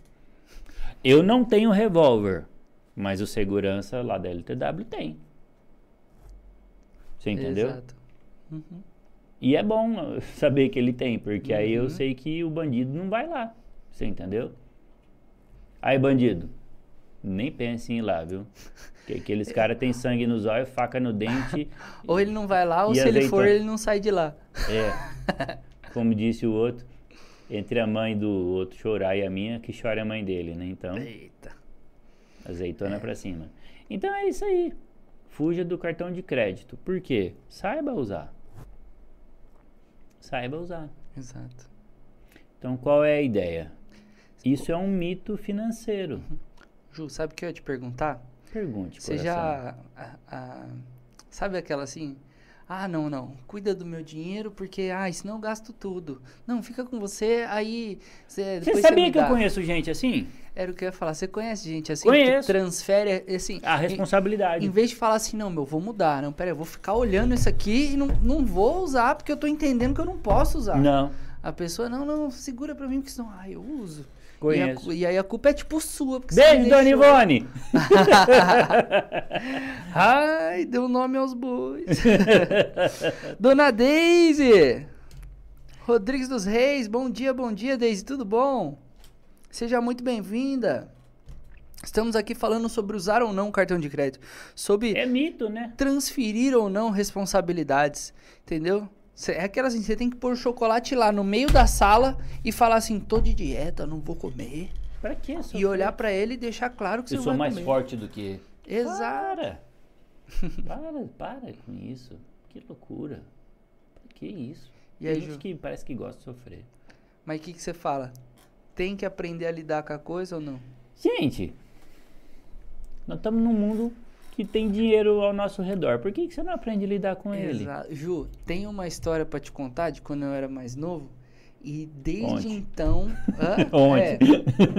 Eu não tenho revólver, mas o segurança lá da LTW tem. Você entendeu? Exato. Uhum. E é bom <laughs> saber que ele tem, porque aí eu Uhum. sei que o bandido não vai lá. Você entendeu? Aí, bandido, nem pense em ir lá, viu? Porque aqueles caras têm sangue nos olhos, faca no dente. <laughs> Ou ele não vai lá, ou se ele for, ele não sai de lá. É. <laughs> Como disse o outro, entre a mãe do outro chorar e a minha, que chora a mãe dele, né? Então, Eita. azeitona pra cima. Então é isso aí. Fuja do cartão de crédito. Por quê? Saiba usar. Saiba usar. Exato. Então, qual é a ideia? Isso é um mito financeiro. Ju, sabe o que eu ia te perguntar? Pergunte, Você coração. já. a- a- sabe aquela assim? Ah, não, não. Cuida do meu dinheiro porque, ah, senão eu gasto tudo. Não, fica com você, aí. Você, Você sabia que eu conheço gente assim? Era o que eu ia falar. Você conhece gente assim Conheço. que transfere, assim. A em- responsabilidade. Em vez de falar assim, não, meu, vou mudar. Não, pera, eu vou ficar olhando isso aqui e não, não vou usar porque eu tô entendendo que eu não posso usar. Não, A pessoa, não, não, segura pra mim porque senão, ah, eu uso. E, a conheço. e aí a culpa é tipo sua. Beijo, Dona. Ivone! <laughs> Ai, deu nome aos bois. <laughs> Dona Deise! Rodrigues dos Reis, bom dia, bom dia, Deise, tudo bom? Seja muito bem-vinda. Estamos aqui falando sobre usar ou não o cartão de crédito. Sobre É mito, né? transferir ou não responsabilidades, entendeu? Cê- É aquela assim, você tem que pôr o chocolate lá no meio da sala e falar assim, tô de dieta, não vou comer. Pra quê? E olhar pra ele e deixar claro que você Eu não sou vai mais comer. forte do que. Exato. Para! <laughs> para, para com isso. Que loucura. Que isso? E aí, Tem gente que parece que gosta de sofrer. Mas o que, que você fala? Tem que aprender a lidar com a coisa ou não? Gente, nós estamos num mundo que tem dinheiro ao nosso redor. Por que, que você não aprende a lidar com ele? Exato. Ju, tem uma história pra te contar de quando eu era mais novo. E desde Conte. então. Hã? <laughs> Onde? É.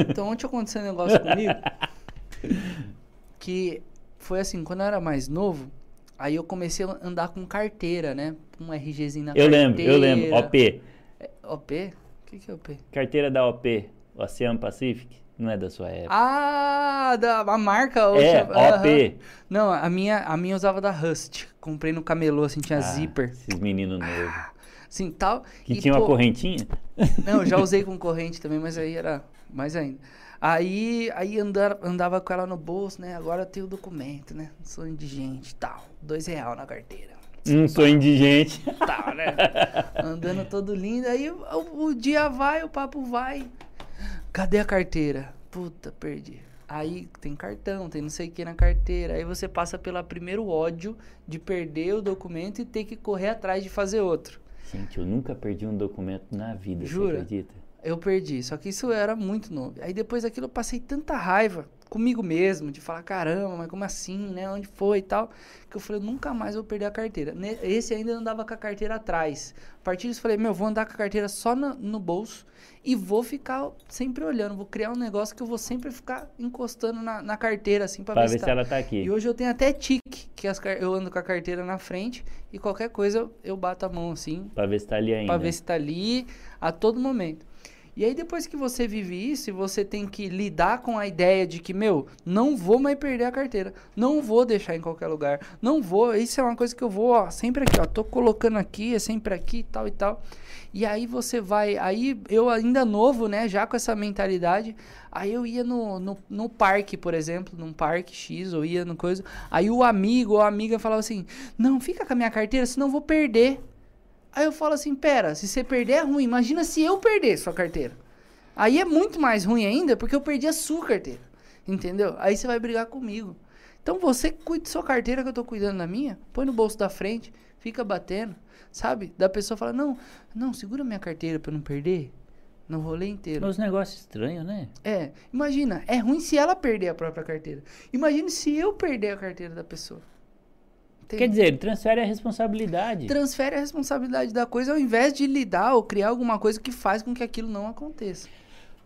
Então, ontem aconteceu um negócio comigo. <laughs> Que foi assim, quando eu era mais novo, aí eu comecei a andar com carteira, né? Um RGzinho na Eu carteira. lembro, eu lembro. OP. É, OP? O que, que é OP? Carteira da OP. Oceano Pacific. Não é da sua época. Ah, da, a marca. é, Ocean- aham. OP. Não, a minha, a minha usava da Rust. Comprei no camelô, assim, tinha Ah, zíper. Esses meninos novos. Assim, tal. Que e, tinha uma pô, correntinha? Não, já <laughs> usei com corrente também, mas aí era mais ainda. Aí, aí andar, andava com ela no bolso, né? Agora eu tenho o documento, né? Sou indigente e tal. Dois real na carteira. Não sou indigente. Tal, né? <laughs> Andando todo lindo. Aí o- o dia vai, o papo vai. Cadê a carteira? Puta, perdi. Aí tem cartão, tem não sei o que na carteira. Aí você passa pelo primeiro ódio de perder o documento e ter que correr atrás de fazer outro. Gente, eu nunca perdi um documento na vida, Jura? você acredita? Eu perdi, só que isso era muito novo. Aí depois daquilo eu passei tanta raiva comigo mesmo, de falar, caramba, mas como assim, né? Onde foi e tal? Que eu falei, nunca mais vou perder a carteira. Esse ainda andava com a carteira atrás. A partir disso eu falei, meu, vou andar com a carteira só na- no bolso e vou ficar sempre olhando. Vou criar um negócio que eu vou sempre ficar encostando na, na carteira, assim, pra, Pra ver, ver se tá. ela tá aqui. E hoje eu tenho até tique, que as eu ando com a carteira na frente e qualquer coisa eu, eu bato a mão assim, Pra ver se tá ali ainda. Pra ver se tá ali a todo momento. E aí depois que você vive isso, você tem que lidar com a ideia de que, meu, não vou mais perder a carteira, não vou deixar em qualquer lugar, não vou, isso é uma coisa que eu vou, ó, sempre aqui, ó, tô colocando aqui, é sempre aqui, tal e tal. E aí você vai, aí eu ainda novo, né, já com essa mentalidade, aí eu ia no, no, no parque, por exemplo, num parque X, ou ia no coisa, aí o amigo ou a amiga falava assim, não, fica com a minha carteira, senão eu vou perder. Aí eu falo assim, pera, se você perder é ruim, imagina se eu perder sua carteira. Aí é muito mais ruim ainda, porque eu perdi a sua carteira. Entendeu? Aí você vai brigar comigo. Então você cuida da sua carteira que eu tô cuidando da minha, põe no bolso da frente, fica batendo, sabe? Da pessoa fala, não, não, segura minha carteira pra eu não perder. No rolê inteiro. Uns negócios estranhos, né? É, imagina, é ruim se ela perder a própria carteira. Imagine se eu perder a carteira da pessoa. Entende? Quer dizer, ele transfere a responsabilidade. transfere a responsabilidade da coisa ao invés de lidar ou criar alguma coisa que faz com que aquilo não aconteça.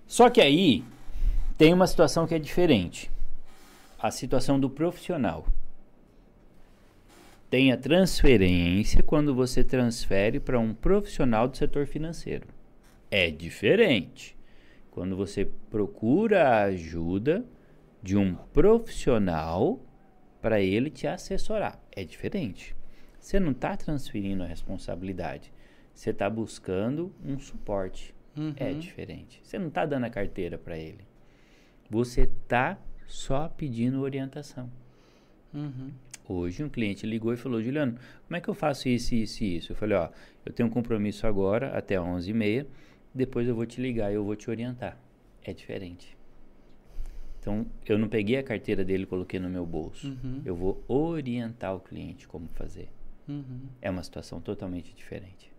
Só que aí tem uma situação que é diferente. A situação do profissional. tem a transferência quando você transfere para um profissional do setor financeiro. É diferente. Quando você procura a ajuda de um profissional para ele te assessorar. É diferente. Você não está transferindo a responsabilidade. Você está buscando um suporte. Uhum. É diferente. Você não está dando a carteira para ele. Você está só pedindo orientação. Uhum. Hoje um cliente ligou e falou, Juliano, como é que eu faço isso, isso e isso? Eu falei, ó, eu tenho um compromisso agora até 11h30, depois eu vou te ligar e eu vou te orientar. É diferente. Então, eu não peguei a carteira dele e coloquei no meu bolso. Uhum. Eu vou orientar o cliente como fazer. Uhum. É uma situação totalmente diferente.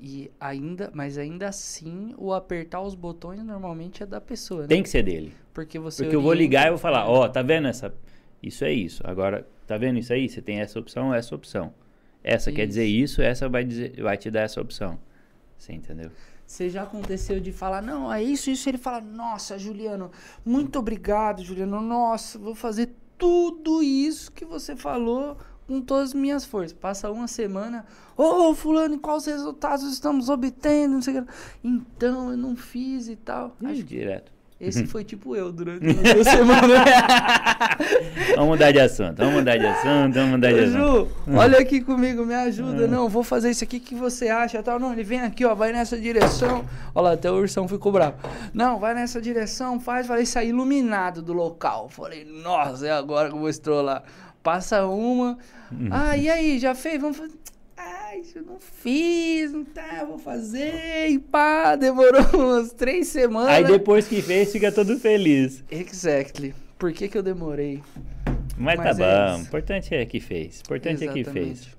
E ainda, mas ainda assim, o apertar os botões normalmente é da pessoa, né? Tem que ser dele. Porque você Porque eu vou orienta- ligar e vou falar, ó, tá vendo essa... Isso é isso. Agora, tá vendo isso aí? Você tem essa opção, essa opção. Essa quer dizer isso, essa vai, dizer, vai te dar essa opção. Você entendeu? Você já aconteceu de falar, não, é isso, isso. Ele fala, nossa, Juliano, muito obrigado, Juliano. Nossa, vou fazer tudo isso que você falou com todas as minhas forças. Passa uma semana, ô, fulano, quais resultados estamos obtendo? Não sei o que. Então, eu não fiz e tal. Acho direto. Esse foi tipo eu durante <laughs> uma duas semanas. <laughs> Vamos mudar de assunto, vamos mudar de assunto, vamos mudar de Ô, assunto. Ju, olha aqui comigo, me ajuda. Não, vou fazer isso aqui, o que você acha? Tal. Não, ele vem aqui, ó, vai nessa direção. Olha lá, até o ursão ficou bravo. Não, vai nessa direção, faz, falei, sair iluminado do local. Falei, nossa, é agora que eu vou estrolar. Passa uma. Ah, e aí, já fez? Vamos fazer. Ai, eu não fiz, não tá, vou fazer. E pá, demorou <laughs> umas três semanas. Aí depois que fez, fica todo feliz. Exactly. Por que que eu demorei? Mas, Mas tá é bom, isso. importante é que fez. Importante é que Exatamente. fez.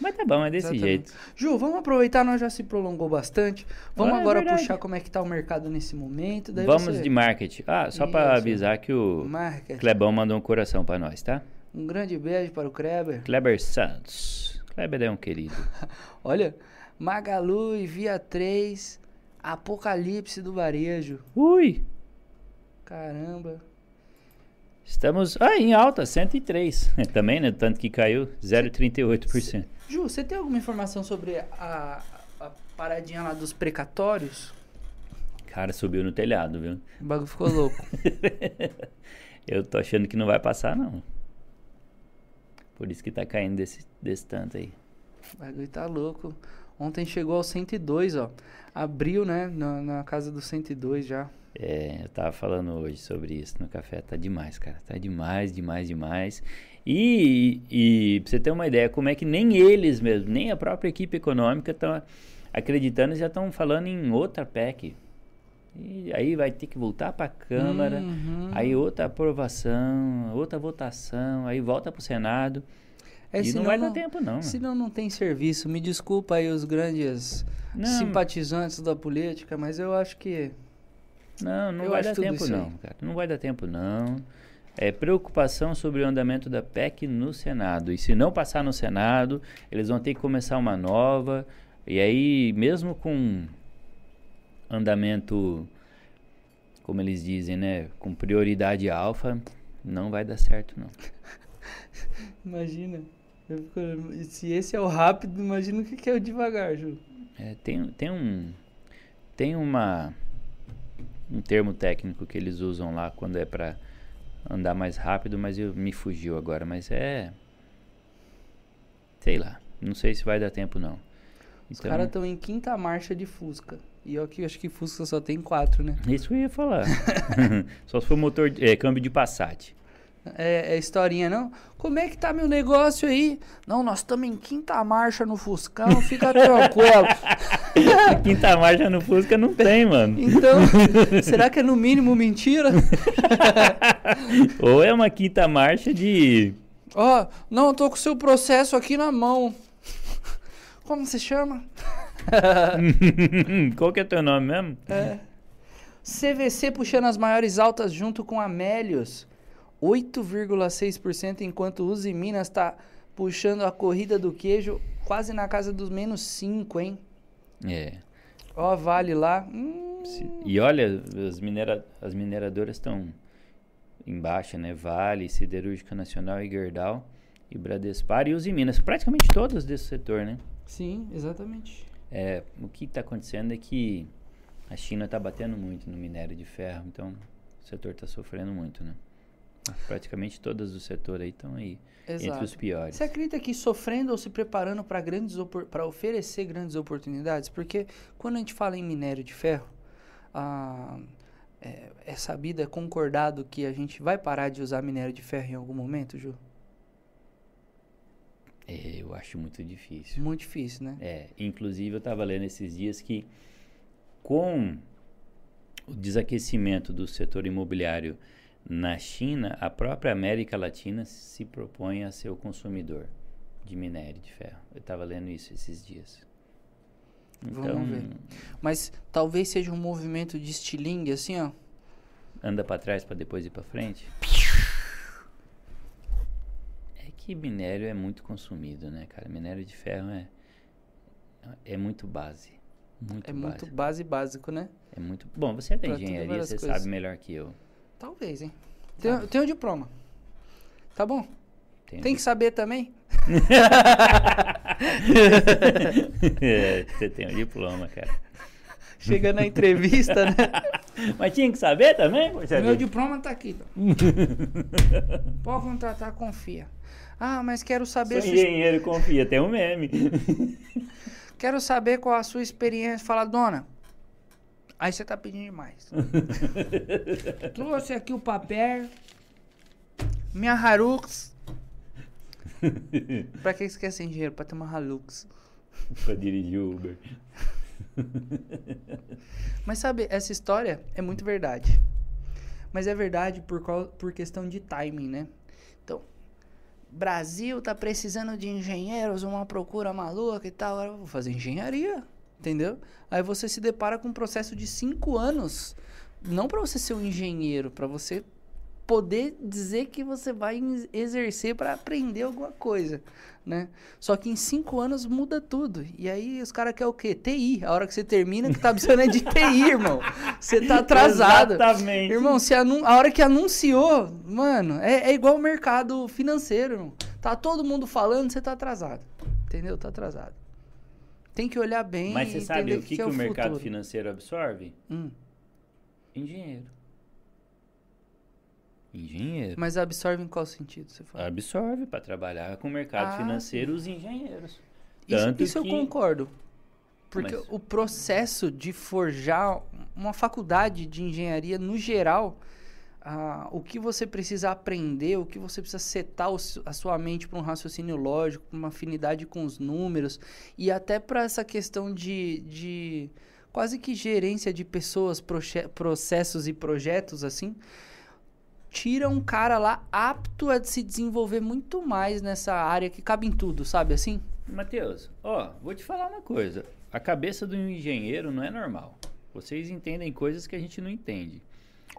Mas tá bom, é desse Exatamente. jeito. Ju, vamos aproveitar, nós já se prolongou bastante. Vamos Ah, é agora verdade. puxar como é que tá o mercado nesse momento. Daí Vamos você... de marketing. Ah, só pra Isso. avisar que o Marketing. Clebão mandou um coração pra nós, tá? Um grande beijo para o Kreber. Kleber Santos. Kleber é um querido. <laughs> Olha, Magalu e Via 3, Apocalipse do Varejo. Ui! Caramba. Estamos ah, em alta, 103. Também, né? Tanto que caiu 0,38%. Ju, você tem alguma informação sobre a, a paradinha lá dos precatórios? Cara, subiu no telhado, viu? O bagulho ficou louco. <laughs> Eu tô achando que não vai passar, não. Por isso que tá caindo desse, desse tanto aí. O bagulho tá louco. Ontem chegou ao 102, ó. Abriu, né? Na, na casa do 102 já. É, eu tava falando hoje sobre isso no café. Tá demais, cara. Tá demais, demais, demais. E, e pra você ter uma ideia, como é que nem eles mesmo, nem a própria equipe econômica estão acreditando e já estão falando em outra PEC. E aí vai ter que voltar pra Câmara, Uhum. aí outra aprovação, outra votação, aí volta pro Senado. É, e não vai dar tempo, não. mano. Senão não tem serviço. Me desculpa aí os grandes Não. simpatizantes da política, mas eu acho que. Não, não Eu vai dar tempo não, cara. Não vai dar tempo não. É preocupação sobre o andamento da PEC no Senado. E se não passar no Senado, eles vão ter que começar uma nova. E aí, mesmo com andamento, como eles dizem, né, com prioridade alfa, não vai dar certo não. <laughs> Imagina. fico- Se esse é o rápido, imagina o que é o devagar, Ju. É, tem, tem um tem uma um termo técnico que eles usam lá quando é pra andar mais rápido, mas eu, me fugiu agora, mas é sei lá, não sei se vai dar tempo não. Os Então, caras estão em quinta marcha de Fusca. E eu aqui acho que Fusca só tem quatro, né? isso que eu ia falar. <laughs> <laughs> Só se for motor, de- é, câmbio de Passat. É, é historinha, não? Como é que tá meu negócio aí? Não, nós estamos em quinta marcha no Fuscão, fica <laughs> tranquilo. Quinta marcha no Fusca não tem, mano. Então, será que é no mínimo mentira? Ou é uma quinta marcha de Ó, não, eu tô com o seu processo aqui na mão. Como se chama? <laughs> Qual que é teu nome mesmo? É. CVC puxando as maiores altas junto com Amélios. 8,6%, enquanto Uzi Minas tá puxando a corrida do queijo quase na casa dos menos 5, hein? É. Ó, Vale lá. Hum, E olha, as, minera, as mineradoras estão em baixa, né? Vale, Siderúrgica Nacional e Gerdau. e Bradespar e em Minas, praticamente todos desse setor, né? Sim, exatamente. É, o que está acontecendo é que a China está batendo muito no minério de ferro, então o setor está sofrendo muito, né? Praticamente todas do setor aí estão aí entre os Exato. piores. Você acredita que sofrendo ou se preparando para grandes para oferecer grandes oportunidades? Porque quando a gente fala em minério de ferro, ah, é, é sabido, é concordado que a gente vai parar de usar minério de ferro em algum momento, Ju? É, eu acho muito difícil. Muito difícil, né? É, inclusive eu estava lendo esses dias que com o desaquecimento do setor imobiliário na China, a própria América Latina se propõe a ser o consumidor de minério de ferro. Eu estava lendo isso esses dias. Vamos Então, ver. Mas talvez seja um movimento de estilingue, assim, ó. anda para trás para depois ir para frente. Que minério é muito consumido, né, cara? Minério de ferro é é muito base. Muito É base. muito base básico, né? É muito. Bom, você é da Pra engenharia, você coisas. sabe melhor que eu. Talvez, hein? Tem, tem o diploma. Tá bom? Tem, Tem que saber também? <laughs> É, você tem um diploma, cara. Chega na entrevista, né? <laughs> Mas tinha que saber também? Você Meu diploma tá aqui. ó. <laughs> Pode contratar, confia. Ah, mas quero saber, Sou sua, engenheiro, confia, tem um meme. <laughs> quero saber qual a sua experiência. Fala, dona. Aí você tá pedindo demais. Trouxe aqui o papel. Minha Harux. pra que você quer ser engenheiro? Pra ter uma Hilux. pra dirigir o Uber. <laughs> Mas sabe, essa história é muito verdade. Mas é verdade por, cau- por questão de timing, né? Então, Brasil tá precisando de engenheiros, uma procura maluca e tal. Eu vou fazer engenharia, entendeu? Aí você se depara com um processo de cinco anos. Não para você ser um engenheiro, para você poder dizer que você vai em- exercer para aprender alguma coisa, né? Só que em cinco anos muda tudo. E aí os caras querem o quê? TI. A hora que você termina, que tá precisando é de TI, <laughs> irmão. Você tá atrasado. Exatamente. Irmão, anun- a hora que anunciou, mano, é, é igual o mercado financeiro, irmão. Tá todo mundo falando, você tá atrasado. Entendeu? Tá atrasado. Tem que olhar bem Mas você sabe o que, que, é o mercado futuro. financeiro absorve? Hum. Engenheiro. Engenheiro. Mas absorve em qual sentido você fala? Absorve para trabalhar com o mercado Ah, financeiro os engenheiros. Isso, Tanto isso eu que- concordo. Porque Mas- o processo de forjar uma faculdade de engenharia, no geral, ah, o que você precisa aprender, o que você precisa setar o a sua mente para um raciocínio lógico, para uma afinidade com os números, e até para essa questão de, de quase que gerência de pessoas, processos e projetos, assim, tira um cara lá apto a se desenvolver muito mais nessa área que cabe em tudo, sabe assim? Matheus, ó, vou te falar uma coisa. A cabeça do engenheiro não é normal. Vocês entendem coisas que a gente não entende.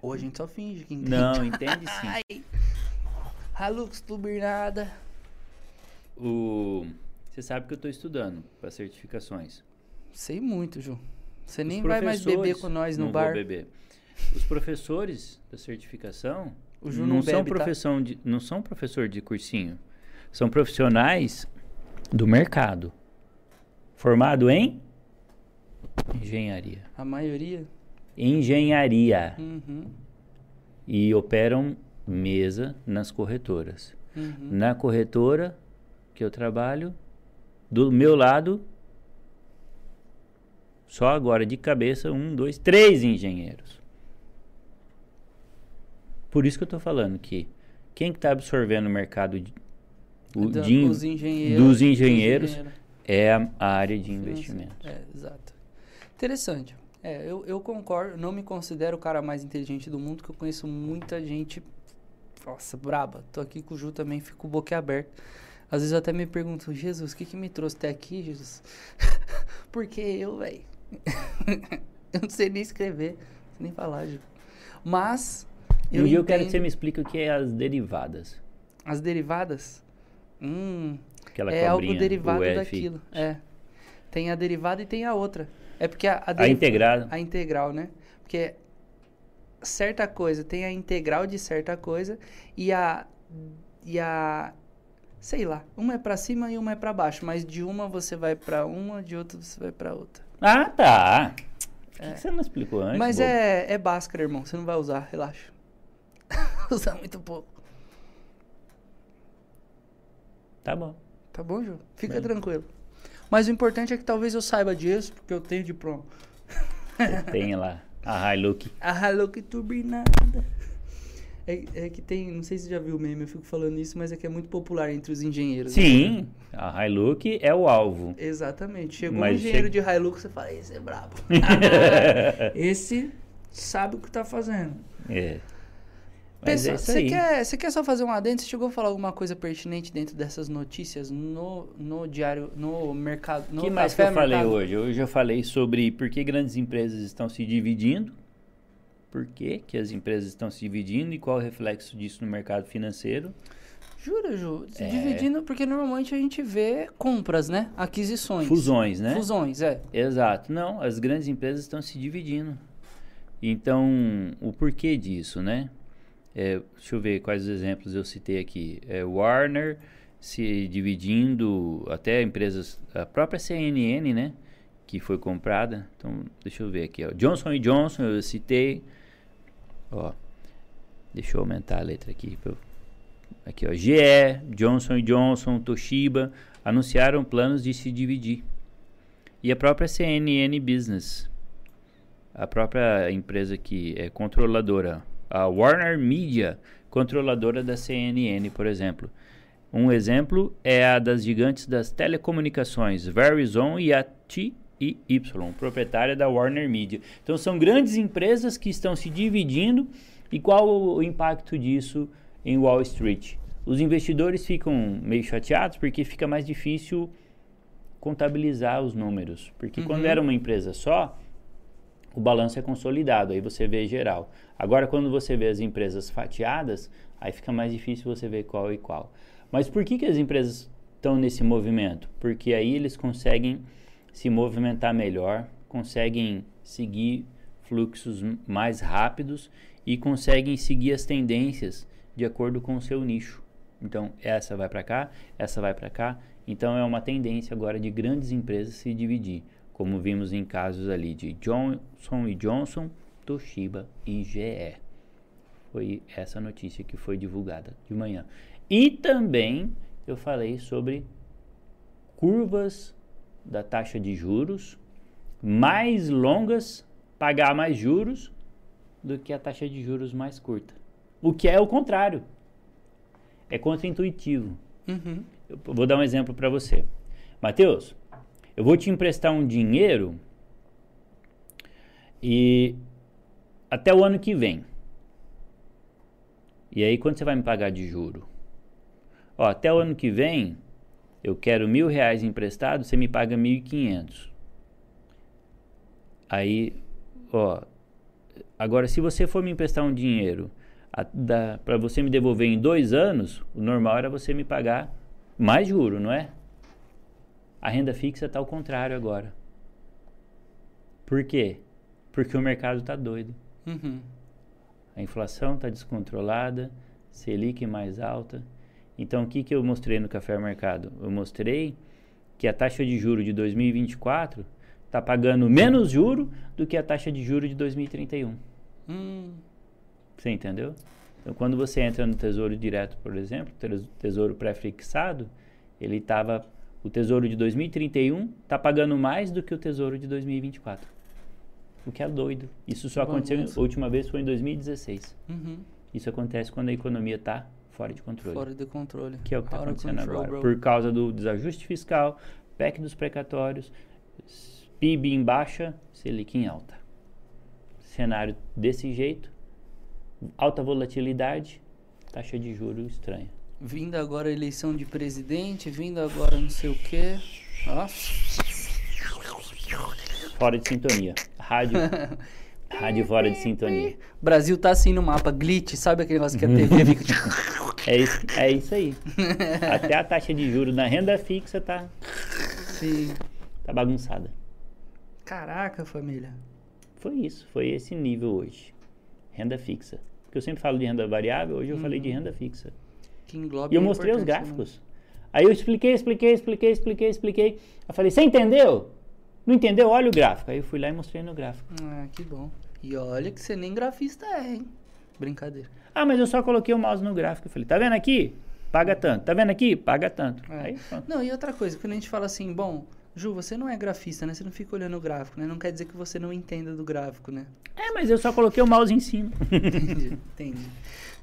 Ou a gente só finge que entende. Não, <laughs> entende sim. Ai. Halux turbinada. O... Você sabe que eu estou estudando para certificações. Sei muito, Ju. Você nem vai mais beber com nós no não bar. Vou beber. Os professores da certificação não, não, são bebe, tá? profissão de, não são professor de cursinho. São profissionais do mercado. Formado em engenharia. A maioria. Engenharia. Uhum. E operam mesa nas corretoras. Uhum. Na corretora que eu trabalho, do meu lado, só agora de cabeça, um, dois, três engenheiros. Por isso que eu estou falando que quem está absorvendo o mercado de, o Da- de- os engenheiros, dos engenheiros engenheiro é a, área de financeiro. investimentos. É, exato. Interessante. É, eu, eu concordo. Não me considero o cara mais inteligente do mundo, que eu conheço muita gente. Nossa, braba. Tô aqui com o Ju também, fico boquiaberto. Às vezes eu até me pergunto, Jesus, o que que me trouxe até aqui, Jesus? <laughs> Porque eu, velho. <laughs> eu não sei nem escrever, não sei nem falar, Ju. Mas. E um dia eu quero que você me explique o que é as derivadas. As derivadas. Hum. Aquela é algo derivado daquilo. É. Tem a derivada e tem a outra. É porque a, a, A integrada. a integral, né? Porque certa coisa tem a integral de certa coisa e a e a sei lá, uma é pra cima e uma é pra baixo, mas de uma você vai pra uma, de outra você vai pra outra. Ah, tá. Por que, que você não explicou antes? mas bobo? é, é Bhaskara, irmão, você não vai usar, relaxa. <laughs> Usa muito pouco. Tá bom. Tá bom, Ju? Fica Bem. tranquilo. Mas o importante é que talvez eu saiba disso, porque eu tenho. Você tem lá a Hilux. A que turbinada. É, é que tem, não sei se você já viu o meme, eu fico falando isso, mas é que é muito popular entre os engenheiros. Sim, a Hilux é o alvo. Exatamente. Chegou Mas um engenheiro chega- de Hilux, você fala, esse é brabo. <laughs> esse sabe o que tá fazendo. É. Pensa, é você quer, você quer só fazer um adendo? Você chegou a falar alguma coisa pertinente dentro dessas notícias no, no diário, no mercado, O que mais que eu falei mercado? hoje? Hoje eu falei sobre por que grandes empresas estão se dividindo, por que, que as empresas estão se dividindo e qual o reflexo disso no mercado financeiro. Jura, Ju? Se É. Dividindo, porque normalmente a gente vê compras, né? Aquisições. Fusões, né? Fusões, é. Exato. Não, as grandes empresas estão se dividindo. Então, o porquê disso, né? É, deixa eu ver quais exemplos eu citei aqui. É, Warner se dividindo, até empresas, a própria CNN, né? Que foi comprada. Então, deixa eu ver aqui. Ó. Johnson Johnson, eu citei. Ó, deixa eu aumentar a letra aqui. pra Aqui, ó. GE, Johnson Johnson, Toshiba anunciaram planos de se dividir. E a própria CNN Business, a própria empresa que é controladora, a Warner Media, controladora da CNN, por exemplo. Um exemplo é a das gigantes das telecomunicações, Verizon e a TIY, proprietária da Warner Media. Então são grandes empresas que estão se dividindo e qual o impacto disso em Wall Street? Os investidores ficam meio chateados porque fica mais difícil contabilizar os números, porque quando Uhum. era uma empresa só, o balanço é consolidado, aí você vê geral. Agora, quando você vê as empresas fatiadas, aí fica mais difícil você ver qual e qual. Mas por que, que as empresas estão nesse movimento? Porque aí eles conseguem se movimentar melhor, conseguem seguir fluxos mais rápidos e conseguem seguir as tendências de acordo com o seu nicho. Então, essa vai para cá, essa vai para cá. Então, é uma tendência agora de grandes empresas se dividir, como vimos em casos ali de Johnson Johnson, Toshiba e GE. Foi essa notícia que foi divulgada de manhã. E também eu falei sobre curvas da taxa de juros mais longas, pagar mais juros do que a taxa de juros mais curta. O que é o contrário. É contraintuitivo. Uhum. Eu vou dar um exemplo para você. Mateus, eu vou te emprestar um dinheiro e até o ano que vem. E aí, quanto você vai me pagar de juro? Ó, até o ano que vem, eu quero mil reais emprestado, você me paga mil e quinhentos. Aí, ó, agora se você for me emprestar um dinheiro para você me devolver em dois anos, o normal era você me pagar mais juro, não é? A renda fixa está ao contrário agora. Por quê? Porque o mercado está doido. Uhum. A inflação está descontrolada, Selic mais alta. Então, o que, que eu mostrei no Café Mercado? Eu mostrei que a taxa de juro de 2024 está pagando menos juro do que a taxa de juro de 2031. Hum. Você entendeu? Então, quando você entra no Tesouro Direto, por exemplo, tes- Tesouro Pré-fixado, ele estava... O Tesouro de 2031 está pagando mais do que o Tesouro de 2024. O que é doido. Isso só aconteceu, Bagunça. a última vez foi em 2016. Uhum. Isso acontece quando a economia está fora de controle. Fora de controle. Que é o que está acontecendo control, agora. bro. Por causa do desajuste fiscal, PEC dos precatórios, PIB em baixa, Selic em alta. Cenário desse jeito, alta volatilidade, taxa de juro estranha. Vindo agora a eleição de presidente, vindo agora não sei o quê. Ó. Fora de sintonia. Rádio, <laughs> rádio fora de sintonia. Brasil tá assim no mapa, glitch, sabe aquele negócio que a TV <laughs> fica. É isso, é isso aí. <laughs> Até a taxa de juros na renda fixa tá, Sim. tá bagunçada. Caraca, família. Foi isso, foi esse nível hoje. Renda fixa. Porque eu sempre falo de renda variável, hoje eu falei de renda fixa. Que engloba E eu a mostrei os né? gráficos. Aí eu expliquei, expliquei, expliquei, expliquei, expliquei. Eu falei, você entendeu? Não entendeu? Olha o gráfico. Aí eu fui lá e mostrei no gráfico. Ah, que bom. E olha que você nem grafista é, hein? Brincadeira. Ah, mas eu só coloquei o mouse no gráfico. Eu falei, tá vendo aqui? Paga tanto. Tá vendo aqui? Paga tanto. É. Aí pronto. Não, e outra coisa, quando a gente fala assim, bom, Ju, você não é grafista, né? Você não fica olhando o gráfico, né? Não quer dizer que você não entenda do gráfico, né? É, mas eu só coloquei o mouse em cima. Entendi, <laughs> entendi.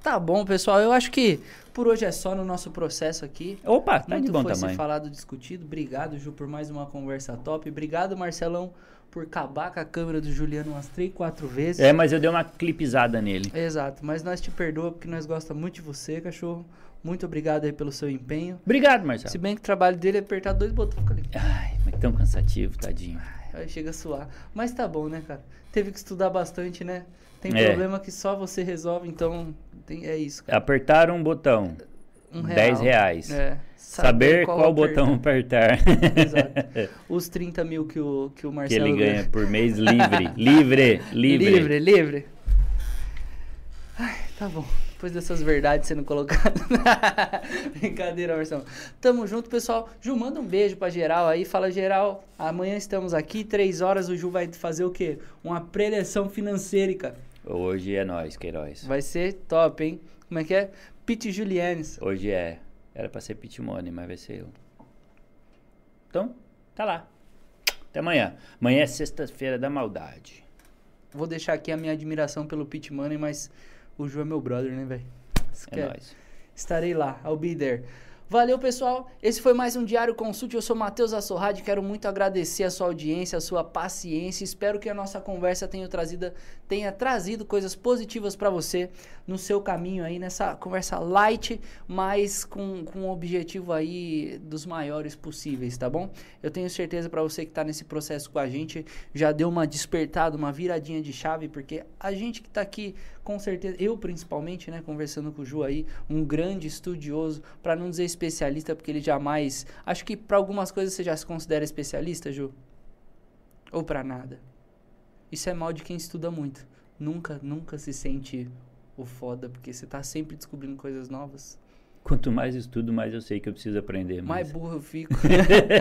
Tá bom, pessoal. Eu acho que por hoje é só no nosso processo aqui. Opa, tá Muito de bom foi tamanho. falado, discutido. Obrigado, Ju, por mais uma conversa top. Obrigado, Marcelão, por acabar com a câmera do Juliano umas três, quatro vezes. É, mas eu dei uma clipizada nele. Exato, mas nós te perdoa porque nós gostamos muito de você, cachorro. Muito obrigado aí pelo seu empenho. Obrigado, Marcelo. Se bem que o trabalho dele é apertar dois botões, fica ali. Ai, mas tão cansativo, tadinho. Aí chega a suar. Mas tá bom, né, cara? Teve que estudar bastante, né? Tem É. problema que só você resolve, então tem- é isso, cara. Apertar um botão. Um 10 reais. É. Saber qual, apertar. botão apertar. Exato. <laughs> Os 30 mil que o, que o que Marcelo ele ganha por mês livre. <laughs> livre, livre. Livre, livre. Ai, tá bom. Depois dessas verdades sendo colocadas. <laughs> Brincadeira, Marcelo. Tamo junto, pessoal. Ju, manda um beijo pra geral aí. Fala, geral. Amanhã estamos aqui, três horas. O Ju vai fazer o quê? Uma preleção financeira, cara. Hoje é nós, Queiroz. Vai ser top, hein? Como é que é? Pete Julianes. Hoje é. Era pra ser Pit Money, mas vai ser eu. Então, tá lá. Até amanhã. Amanhã é sexta-feira da maldade. Vou deixar aqui a minha admiração pelo Pete Money, mas o Ju é meu brother, né, velho? É nóis. Estarei lá, I'll be there. Valeu, pessoal. Esse foi mais um Diário Consulte. Eu sou Matheus Assorrade. Quero muito agradecer a sua audiência, a sua paciência. Espero que a nossa conversa tenha trazido, tenha trazido coisas positivas para você no seu caminho aí, nessa conversa light, mas com, com um objetivo aí dos maiores possíveis, tá bom? Eu tenho certeza para você que tá nesse processo com a gente, já deu uma despertada, uma viradinha de chave, porque a gente que tá aqui, com certeza, eu principalmente, né, conversando com o Ju aí, um grande estudioso, para não dizer especialista, porque ele jamais. Acho que para algumas coisas você já se considera especialista, Ju? Ou para nada? Isso é mal de quem estuda muito. Nunca, nunca se sente o foda, porque você tá sempre descobrindo coisas novas. Quanto mais estudo, mais eu sei que eu preciso aprender. Mais Mais. burro eu fico.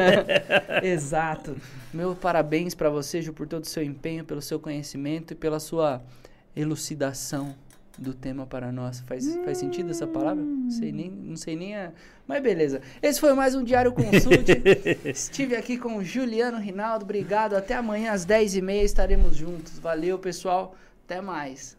<laughs> Exato. Meu parabéns para você, Ju, por todo o seu empenho, pelo seu conhecimento e pela sua elucidação do tema para nós. Faz, faz sentido essa palavra? Não sei nem, não sei nem a... Mas beleza. Esse foi mais um Diário Consulte. <laughs> Estive aqui com o Juliano Rinaldo. Obrigado. Até amanhã às 10h30 estaremos juntos. Valeu, pessoal. Até mais.